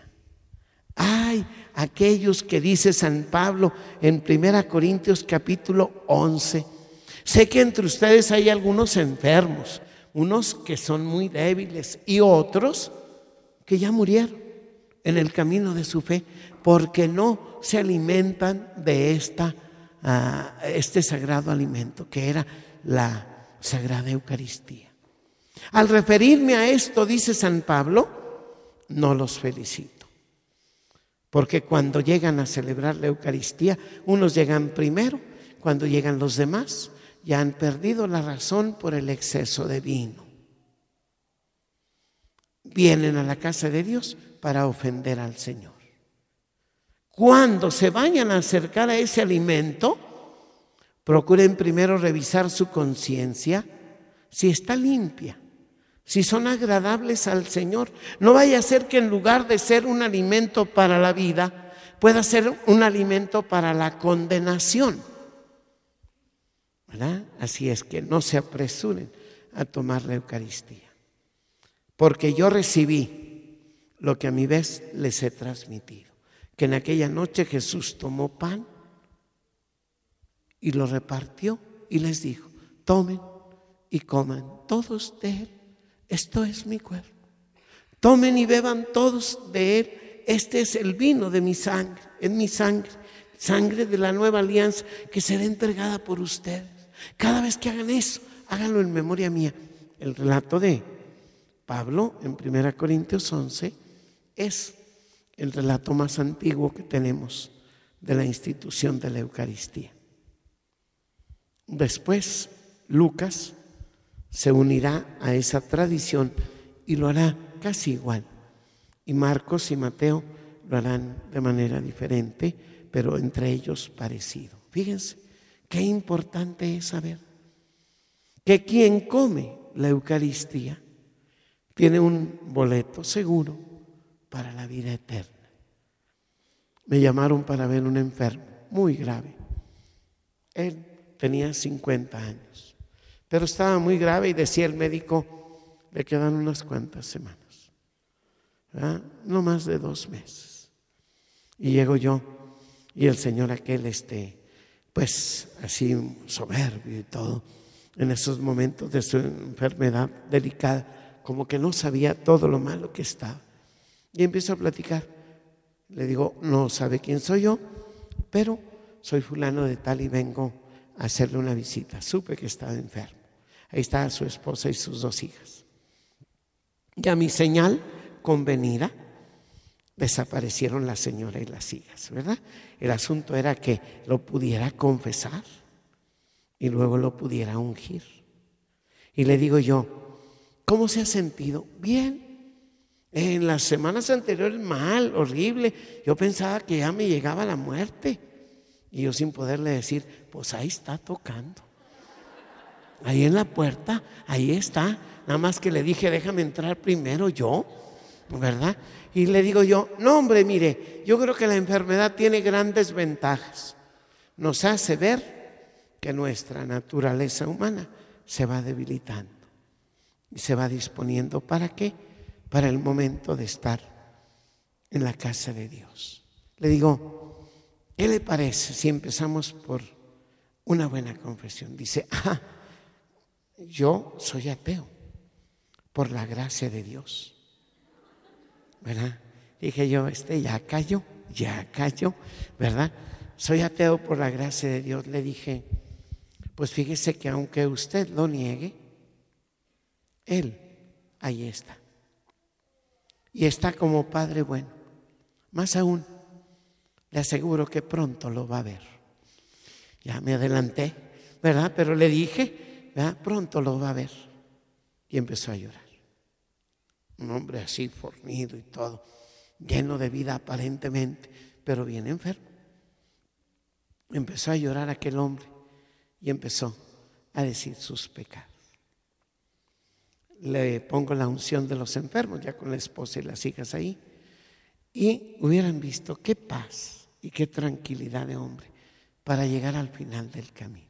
Hay aquellos que dice San Pablo en 1 Corintios capítulo 11. Sé que entre ustedes hay algunos enfermos, unos que son muy débiles y otros que ya murieron en el camino de su fe porque no se alimentan de esta, ah, este sagrado alimento que era la sagrada Eucaristía. Al referirme a esto, dice San Pablo, no los felicito. Porque cuando llegan a celebrar la Eucaristía, unos llegan primero, cuando llegan los demás, ya han perdido la razón por el exceso de vino. Vienen a la casa de Dios para ofender al Señor. Cuando se vayan a acercar a ese alimento, procuren primero revisar su conciencia si está limpia si son agradables al Señor. No vaya a ser que en lugar de ser un alimento para la vida, pueda ser un alimento para la condenación. ¿Verdad? Así es que no se apresuren a tomar la Eucaristía. Porque yo recibí lo que a mi vez les he transmitido. Que en aquella noche Jesús tomó pan y lo repartió y les dijo, tomen y coman todos de él esto es mi cuerpo. Tomen y beban todos de él. Este es el vino de mi sangre, es mi sangre, sangre de la nueva alianza que será entregada por ustedes. Cada vez que hagan eso, háganlo en memoria mía. El relato de Pablo en 1 Corintios 11 es el relato más antiguo que tenemos de la institución de la Eucaristía. Después, Lucas se unirá a esa tradición y lo hará casi igual. Y Marcos y Mateo lo harán de manera diferente, pero entre ellos parecido. Fíjense, qué importante es saber que quien come la Eucaristía tiene un boleto seguro para la vida eterna. Me llamaron para ver un enfermo muy grave. Él tenía 50 años, pero estaba muy grave y decía el médico, le quedan unas cuantas semanas, no más de dos meses. Y llego yo y el señor aquel, este, pues así soberbio y todo, en esos momentos de su enfermedad delicada, como que no sabía todo lo malo que estaba. Y empiezo a platicar. Le digo, no sabe quién soy yo, pero soy fulano de tal y vengo a hacerle una visita. Supe que estaba enfermo. Ahí estaba su esposa y sus dos hijas. Y a mi señal convenida, desaparecieron la señora y las hijas, ¿verdad? El asunto era que lo pudiera confesar y luego lo pudiera ungir. Y le digo yo, ¿cómo se ha sentido? Bien. En las semanas anteriores mal, horrible. Yo pensaba que ya me llegaba la muerte. Y yo sin poderle decir, pues ahí está tocando. Ahí en la puerta, ahí está. Nada más que le dije, déjame entrar primero yo, ¿verdad? Y le digo yo, no hombre, mire, yo creo que la enfermedad tiene grandes ventajas. Nos hace ver que nuestra naturaleza humana se va debilitando y se va disponiendo para qué? Para el momento de estar en la casa de Dios. Le digo, ¿qué le parece si empezamos por una buena confesión? Dice, ah, yo soy ateo por la gracia de Dios. ¿verdad? Dije yo, este ya cayó, ya cayó, ¿verdad? Soy ateo por la gracia de Dios. Le dije, pues fíjese que aunque usted lo niegue, Él ahí está. Y está como Padre bueno. Más aún, le aseguro que pronto lo va a ver. Ya me adelanté, ¿verdad? Pero le dije, Pronto lo va a ver. Y empezó a llorar un hombre así fornido y todo, lleno de vida aparentemente, pero bien enfermo. Empezó a llorar aquel hombre y empezó a decir sus pecados. Le pongo la unción de los enfermos, ya con la esposa y las hijas ahí, y hubieran visto qué paz y qué tranquilidad de hombre para llegar al final del camino.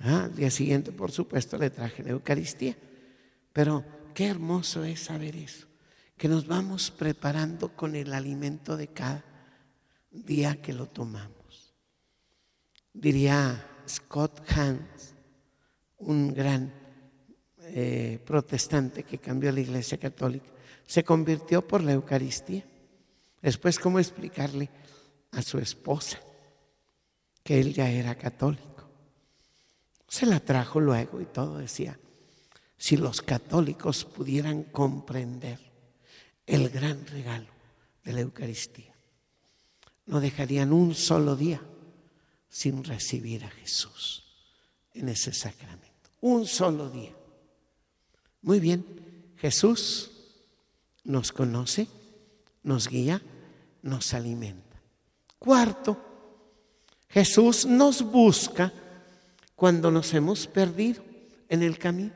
Ah, al día siguiente, por supuesto, le traje la Eucaristía, pero Qué hermoso es saber eso, que nos vamos preparando con el alimento de cada día que lo tomamos. Diría Scott Hans, un gran eh, protestante que cambió la iglesia católica, se convirtió por la Eucaristía. Después, ¿cómo explicarle a su esposa que él ya era católico? Se la trajo luego y todo decía, si los católicos pudieran comprender el gran regalo de la Eucaristía. No dejarían un solo día sin recibir a Jesús en ese sacramento. Un solo día. Muy bien, Jesús nos conoce, nos guía, nos alimenta. Cuarto, Jesús nos busca cuando nos hemos perdido en el camino.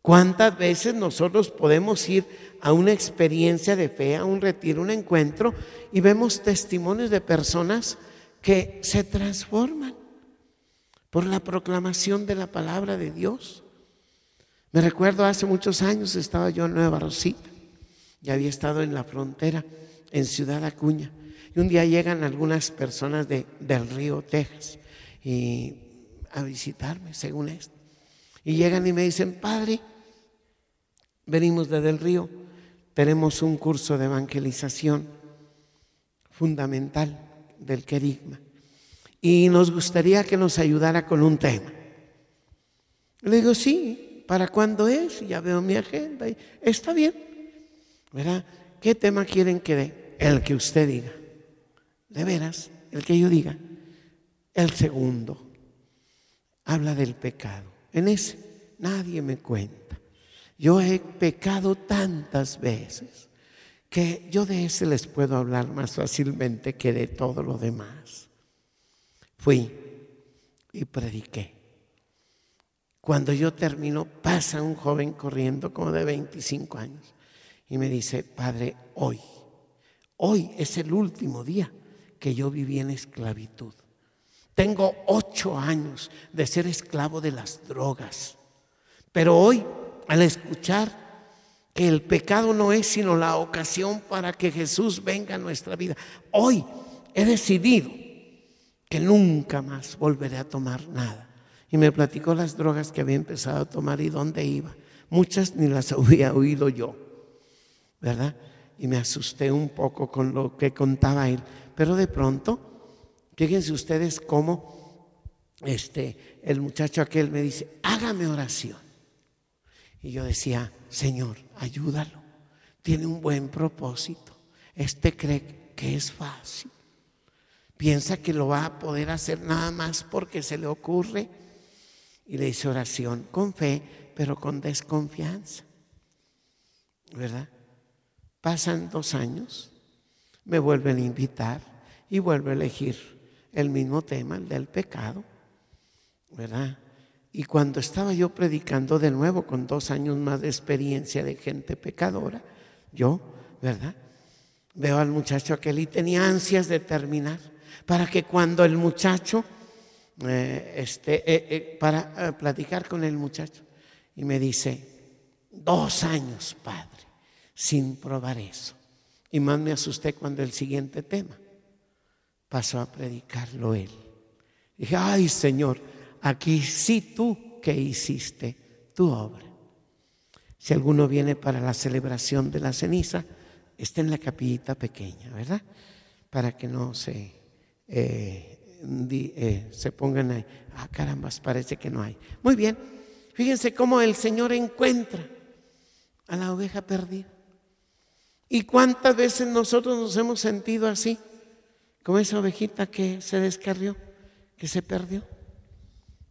¿Cuántas veces nosotros podemos ir a una experiencia de fe, a un retiro, un encuentro, y vemos testimonios de personas que se transforman por la proclamación de la palabra de Dios? Me recuerdo hace muchos años estaba yo en Nueva Rosita, ya había estado en la frontera, en Ciudad Acuña, y un día llegan algunas personas de, del río Texas y a visitarme, según esto. Y llegan y me dicen, Padre, venimos desde el río, tenemos un curso de evangelización fundamental del querigma y nos gustaría que nos ayudara con un tema. Le digo, sí, ¿para cuándo es? Ya veo mi agenda. Y, Está bien. ¿Verdad? ¿Qué tema quieren que dé? El que usted diga. De veras, el que yo diga. El segundo habla del pecado en ese nadie me cuenta. Yo he pecado tantas veces que yo de ese les puedo hablar más fácilmente que de todo lo demás. Fui y prediqué. Cuando yo termino, pasa un joven corriendo como de 25 años y me dice, Padre, hoy, hoy es el último día que yo viví en esclavitud. Tengo ocho años de ser esclavo de las drogas. Pero hoy, al escuchar que el pecado no es sino la ocasión para que Jesús venga a nuestra vida, hoy he decidido que nunca más volveré a tomar nada. Y me platicó las drogas que había empezado a tomar y dónde iba. Muchas ni las había oído yo, ¿verdad? Y me asusté un poco con lo que contaba él. Pero de pronto Fíjense ustedes cómo este, el muchacho aquel me dice, hágame oración. Y yo decía, Señor, ayúdalo. Tiene un buen propósito. Este cree que es fácil. Piensa que lo va a poder hacer nada más porque se le ocurre. Y le hice oración con fe, pero con desconfianza. ¿Verdad? Pasan dos años, me vuelven a invitar y vuelvo a elegir el mismo tema, el del pecado, ¿verdad? Y cuando estaba yo predicando de nuevo con dos años más de experiencia de gente pecadora, yo, ¿verdad? Veo al muchacho aquel y tenía ansias de terminar para que cuando el muchacho, eh, este, eh, eh, para platicar con el muchacho, y me dice, dos años, padre, sin probar eso. Y más me asusté cuando el siguiente tema pasó a predicarlo él. Dije, ay Señor, aquí sí tú que hiciste tu obra. Si alguno viene para la celebración de la ceniza, está en la capillita pequeña, ¿verdad? Para que no se, eh, eh, se pongan ahí. Ah, caramba, parece que no hay. Muy bien, fíjense cómo el Señor encuentra a la oveja perdida. ¿Y cuántas veces nosotros nos hemos sentido así? Como esa ovejita que se descarrió, que se perdió,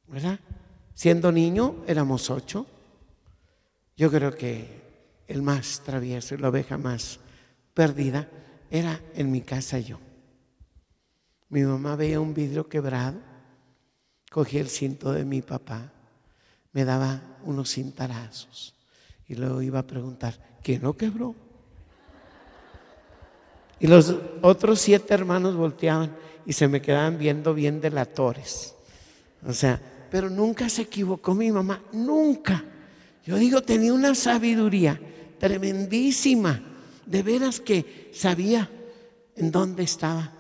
¿verdad? Siendo niño éramos ocho. Yo creo que el más travieso y la oveja más perdida era en mi casa yo. Mi mamá veía un vidrio quebrado, cogía el cinto de mi papá, me daba unos cintarazos y luego iba a preguntar, ¿quién lo quebró? Y los otros siete hermanos volteaban y se me quedaban viendo bien delatores. O sea, pero nunca se equivocó mi mamá, nunca. Yo digo, tenía una sabiduría tremendísima, de veras que sabía en dónde estaba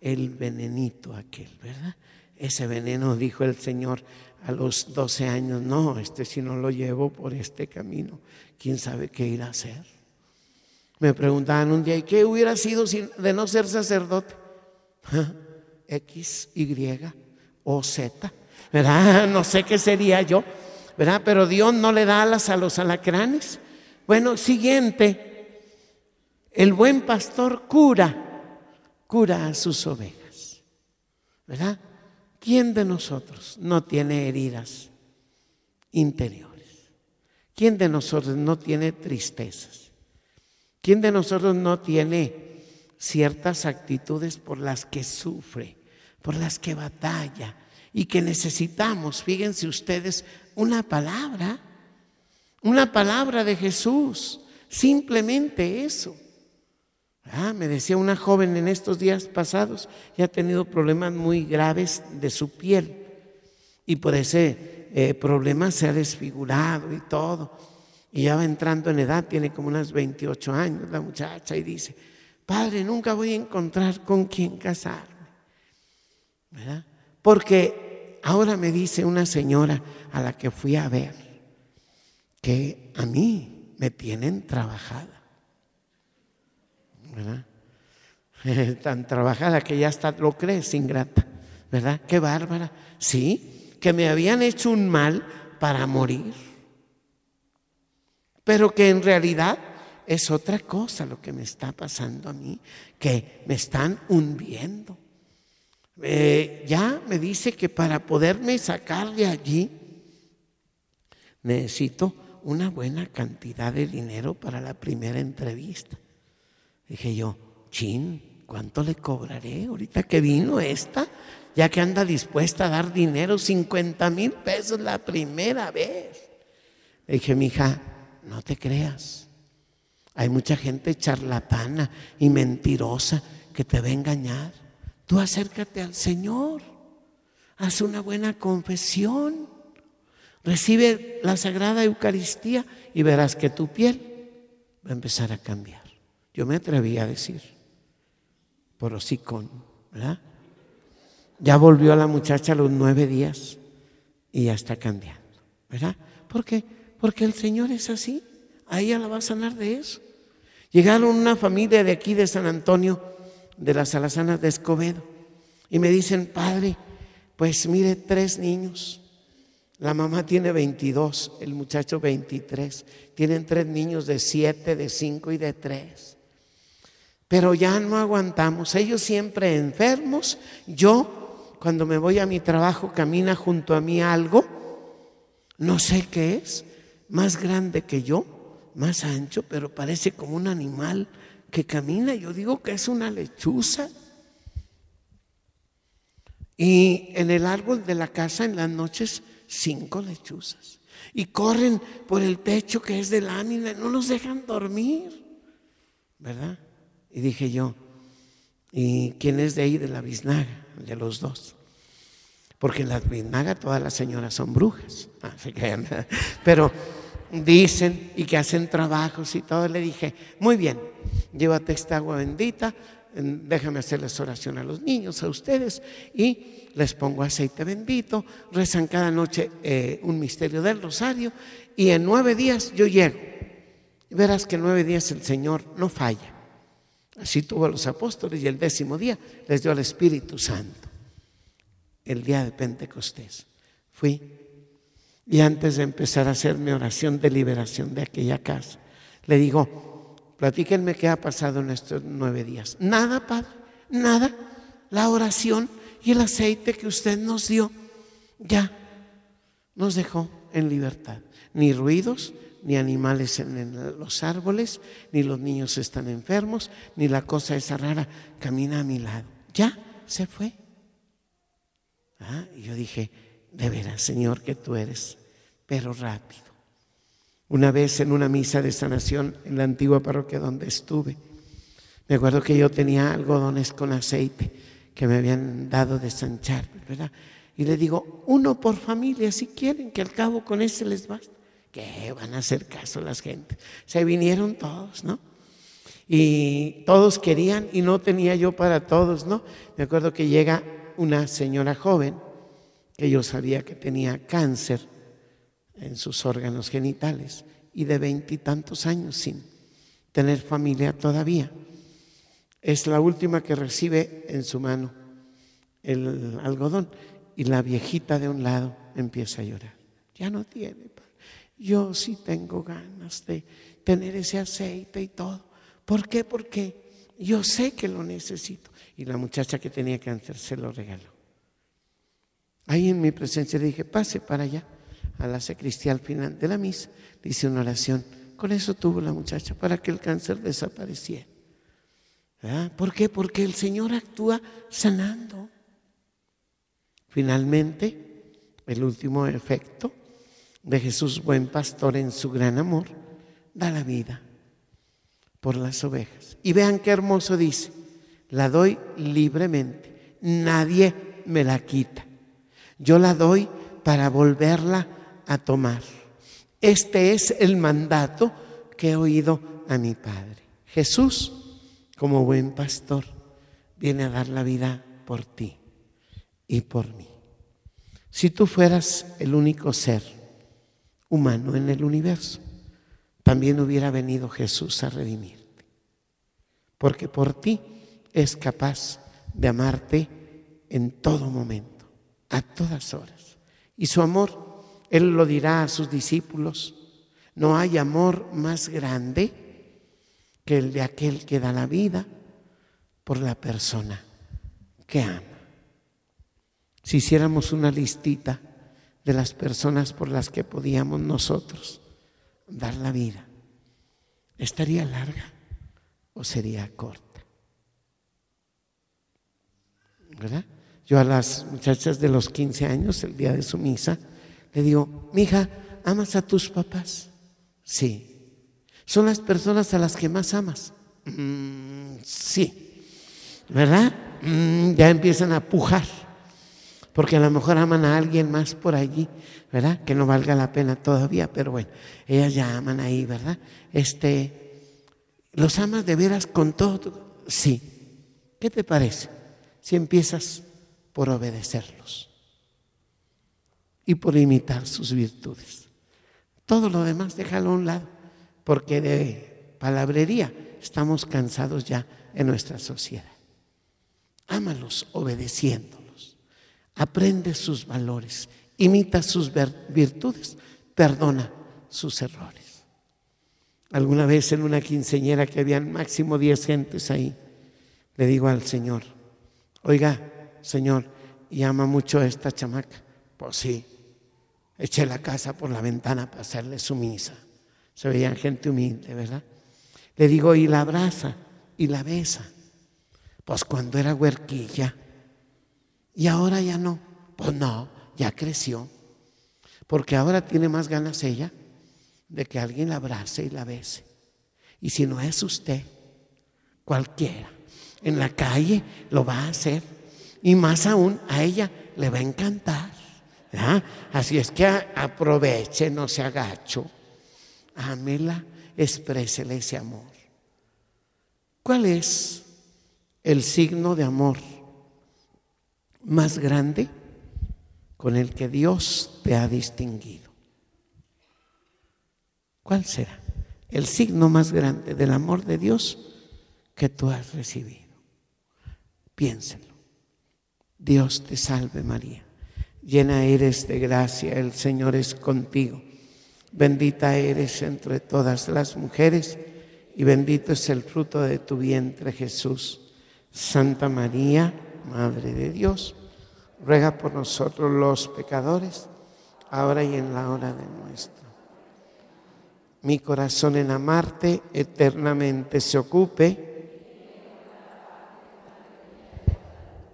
el venenito aquel, ¿verdad? Ese veneno, dijo el Señor a los 12 años, no, este si no lo llevo por este camino, ¿quién sabe qué ir a hacer? Me preguntaban un día, ¿y qué hubiera sido de no ser sacerdote? X, Y o Z, ¿verdad? No sé qué sería yo, ¿verdad? Pero Dios no le da alas a los alacranes. Bueno, siguiente, el buen pastor cura, cura a sus ovejas, ¿verdad? ¿Quién de nosotros no tiene heridas interiores? ¿Quién de nosotros no tiene tristezas? ¿Quién de nosotros no tiene ciertas actitudes por las que sufre, por las que batalla y que necesitamos, fíjense ustedes, una palabra, una palabra de Jesús, simplemente eso. Ah, me decía una joven en estos días pasados, que ha tenido problemas muy graves de su piel y por ese eh, problema se ha desfigurado y todo. Y ya va entrando en edad, tiene como unas 28 años la muchacha y dice, padre, nunca voy a encontrar con quién casarme. ¿Verdad? Porque ahora me dice una señora a la que fui a ver que a mí me tienen trabajada. ¿Verdad? Tan trabajada que ya hasta lo crees ingrata. ¿Verdad? Qué bárbara. Sí, que me habían hecho un mal para morir pero que en realidad es otra cosa lo que me está pasando a mí, que me están hundiendo. Eh, ya me dice que para poderme sacar de allí, necesito una buena cantidad de dinero para la primera entrevista. Dije yo, chin, ¿cuánto le cobraré ahorita que vino esta? Ya que anda dispuesta a dar dinero, 50 mil pesos la primera vez. Le dije, mija, no te creas. Hay mucha gente charlatana y mentirosa que te va a engañar. Tú acércate al Señor, haz una buena confesión, recibe la Sagrada Eucaristía y verás que tu piel va a empezar a cambiar. Yo me atreví a decir, por hocicón, ¿verdad? Ya volvió la muchacha a los nueve días y ya está cambiando, ¿verdad? ¿Por qué? Porque el Señor es así, a ella la va a sanar de eso. Llegaron una familia de aquí de San Antonio, de las Alazanas de Escobedo, y me dicen, padre, pues mire, tres niños. La mamá tiene 22, el muchacho 23. Tienen tres niños de 7, de 5 y de 3. Pero ya no aguantamos. Ellos siempre enfermos. Yo, cuando me voy a mi trabajo, camina junto a mí algo. No sé qué es más grande que yo, más ancho, pero parece como un animal que camina. Yo digo que es una lechuza. Y en el árbol de la casa en las noches, cinco lechuzas. Y corren por el techo que es de lámina, no los dejan dormir. ¿Verdad? Y dije yo, ¿y quién es de ahí de la biznaga? De los dos. Porque en la biznaga todas las señoras son brujas. Ah, Pero dicen y que hacen trabajos y todo. Le dije, muy bien, llévate esta agua bendita, déjame hacerles oración a los niños, a ustedes, y les pongo aceite bendito, rezan cada noche eh, un misterio del rosario, y en nueve días yo llego. Verás que en nueve días el Señor no falla. Así tuvo a los apóstoles y el décimo día les dio al Espíritu Santo, el día de Pentecostés. Fui y antes de empezar a hacer mi oración de liberación de aquella casa, le digo, platíquenme qué ha pasado en estos nueve días. Nada, Padre, nada. La oración y el aceite que usted nos dio ya nos dejó en libertad. Ni ruidos, ni animales en los árboles, ni los niños están enfermos, ni la cosa esa rara camina a mi lado. Ya se fue. Ah, y yo dije, de veras, Señor, que tú eres, pero rápido. Una vez en una misa de sanación en la antigua parroquia donde estuve, me acuerdo que yo tenía algodones con aceite que me habían dado de sanchar, ¿verdad? Y le digo, uno por familia, si quieren, que al cabo con ese les basta. Que van a hacer caso las gentes. Se vinieron todos, ¿no? Y todos querían y no tenía yo para todos, ¿no? Me acuerdo que llega una señora joven que yo sabía que tenía cáncer en sus órganos genitales y de veintitantos años sin tener familia todavía. Es la última que recibe en su mano el algodón y la viejita de un lado empieza a llorar. Ya no tiene. Yo sí tengo ganas de tener ese aceite y todo. ¿Por qué? Porque yo sé que lo necesito. Y la muchacha que tenía cáncer se lo regaló. Ahí en mi presencia le dije, pase para allá, a la sacristía al final de la misa, dice una oración. Con eso tuvo la muchacha, para que el cáncer desapareciera. ¿Por qué? Porque el Señor actúa sanando. Finalmente, el último efecto de Jesús, buen pastor en su gran amor, da la vida por las ovejas. Y vean qué hermoso dice, la doy libremente, nadie me la quita. Yo la doy para volverla a tomar. Este es el mandato que he oído a mi Padre. Jesús, como buen pastor, viene a dar la vida por ti y por mí. Si tú fueras el único ser humano en el universo, también hubiera venido Jesús a redimirte. Porque por ti es capaz de amarte en todo momento, a todas horas. Y su amor él lo dirá a sus discípulos, no hay amor más grande que el de aquel que da la vida por la persona que ama. Si hiciéramos una listita de las personas por las que podíamos nosotros dar la vida, ¿estaría larga o sería corta? ¿Verdad? Yo a las muchachas de los 15 años, el día de su misa, le digo, mija, ¿amas a tus papás? Sí. ¿Son las personas a las que más amas? Mm, sí. ¿Verdad? Mm, ya empiezan a pujar porque a lo mejor aman a alguien más por allí, ¿verdad? Que no valga la pena todavía, pero bueno, ellas ya aman ahí, ¿verdad? Este, ¿los amas de veras con todo? Sí. ¿Qué te parece si empiezas por obedecerlos y por imitar sus virtudes? Todo lo demás déjalo a un lado, porque de palabrería estamos cansados ya en nuestra sociedad. Ámalos obedeciendo aprende sus valores, imita sus virtudes, perdona sus errores. Alguna vez en una quinceñera que habían máximo diez gentes ahí, le digo al Señor, oiga, Señor, ¿y ama mucho a esta chamaca? Pues sí, eché la casa por la ventana para hacerle su misa. Se veían gente humilde, ¿verdad? Le digo, y la abraza y la besa. Pues cuando era huerquilla, y ahora ya no. Pues no, ya creció. Porque ahora tiene más ganas ella de que alguien la abrace y la bese. Y si no es usted, cualquiera, en la calle lo va a hacer. Y más aún, a ella le va a encantar. Así es que aproveche, no se agacho. Ámela, exprésele ese amor. ¿Cuál es el signo de amor? más grande con el que Dios te ha distinguido. ¿Cuál será? El signo más grande del amor de Dios que tú has recibido. Piénselo. Dios te salve María. Llena eres de gracia, el Señor es contigo. Bendita eres entre todas las mujeres y bendito es el fruto de tu vientre Jesús. Santa María, Madre de Dios, ruega por nosotros los pecadores, ahora y en la hora de nuestra. Mi corazón en amarte eternamente se ocupe.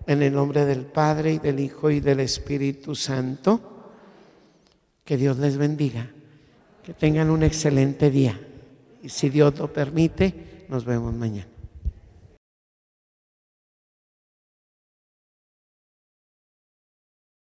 En el nombre del Padre y del Hijo y del Espíritu Santo, que Dios les bendiga, que tengan un excelente día. Y si Dios lo permite, nos vemos mañana.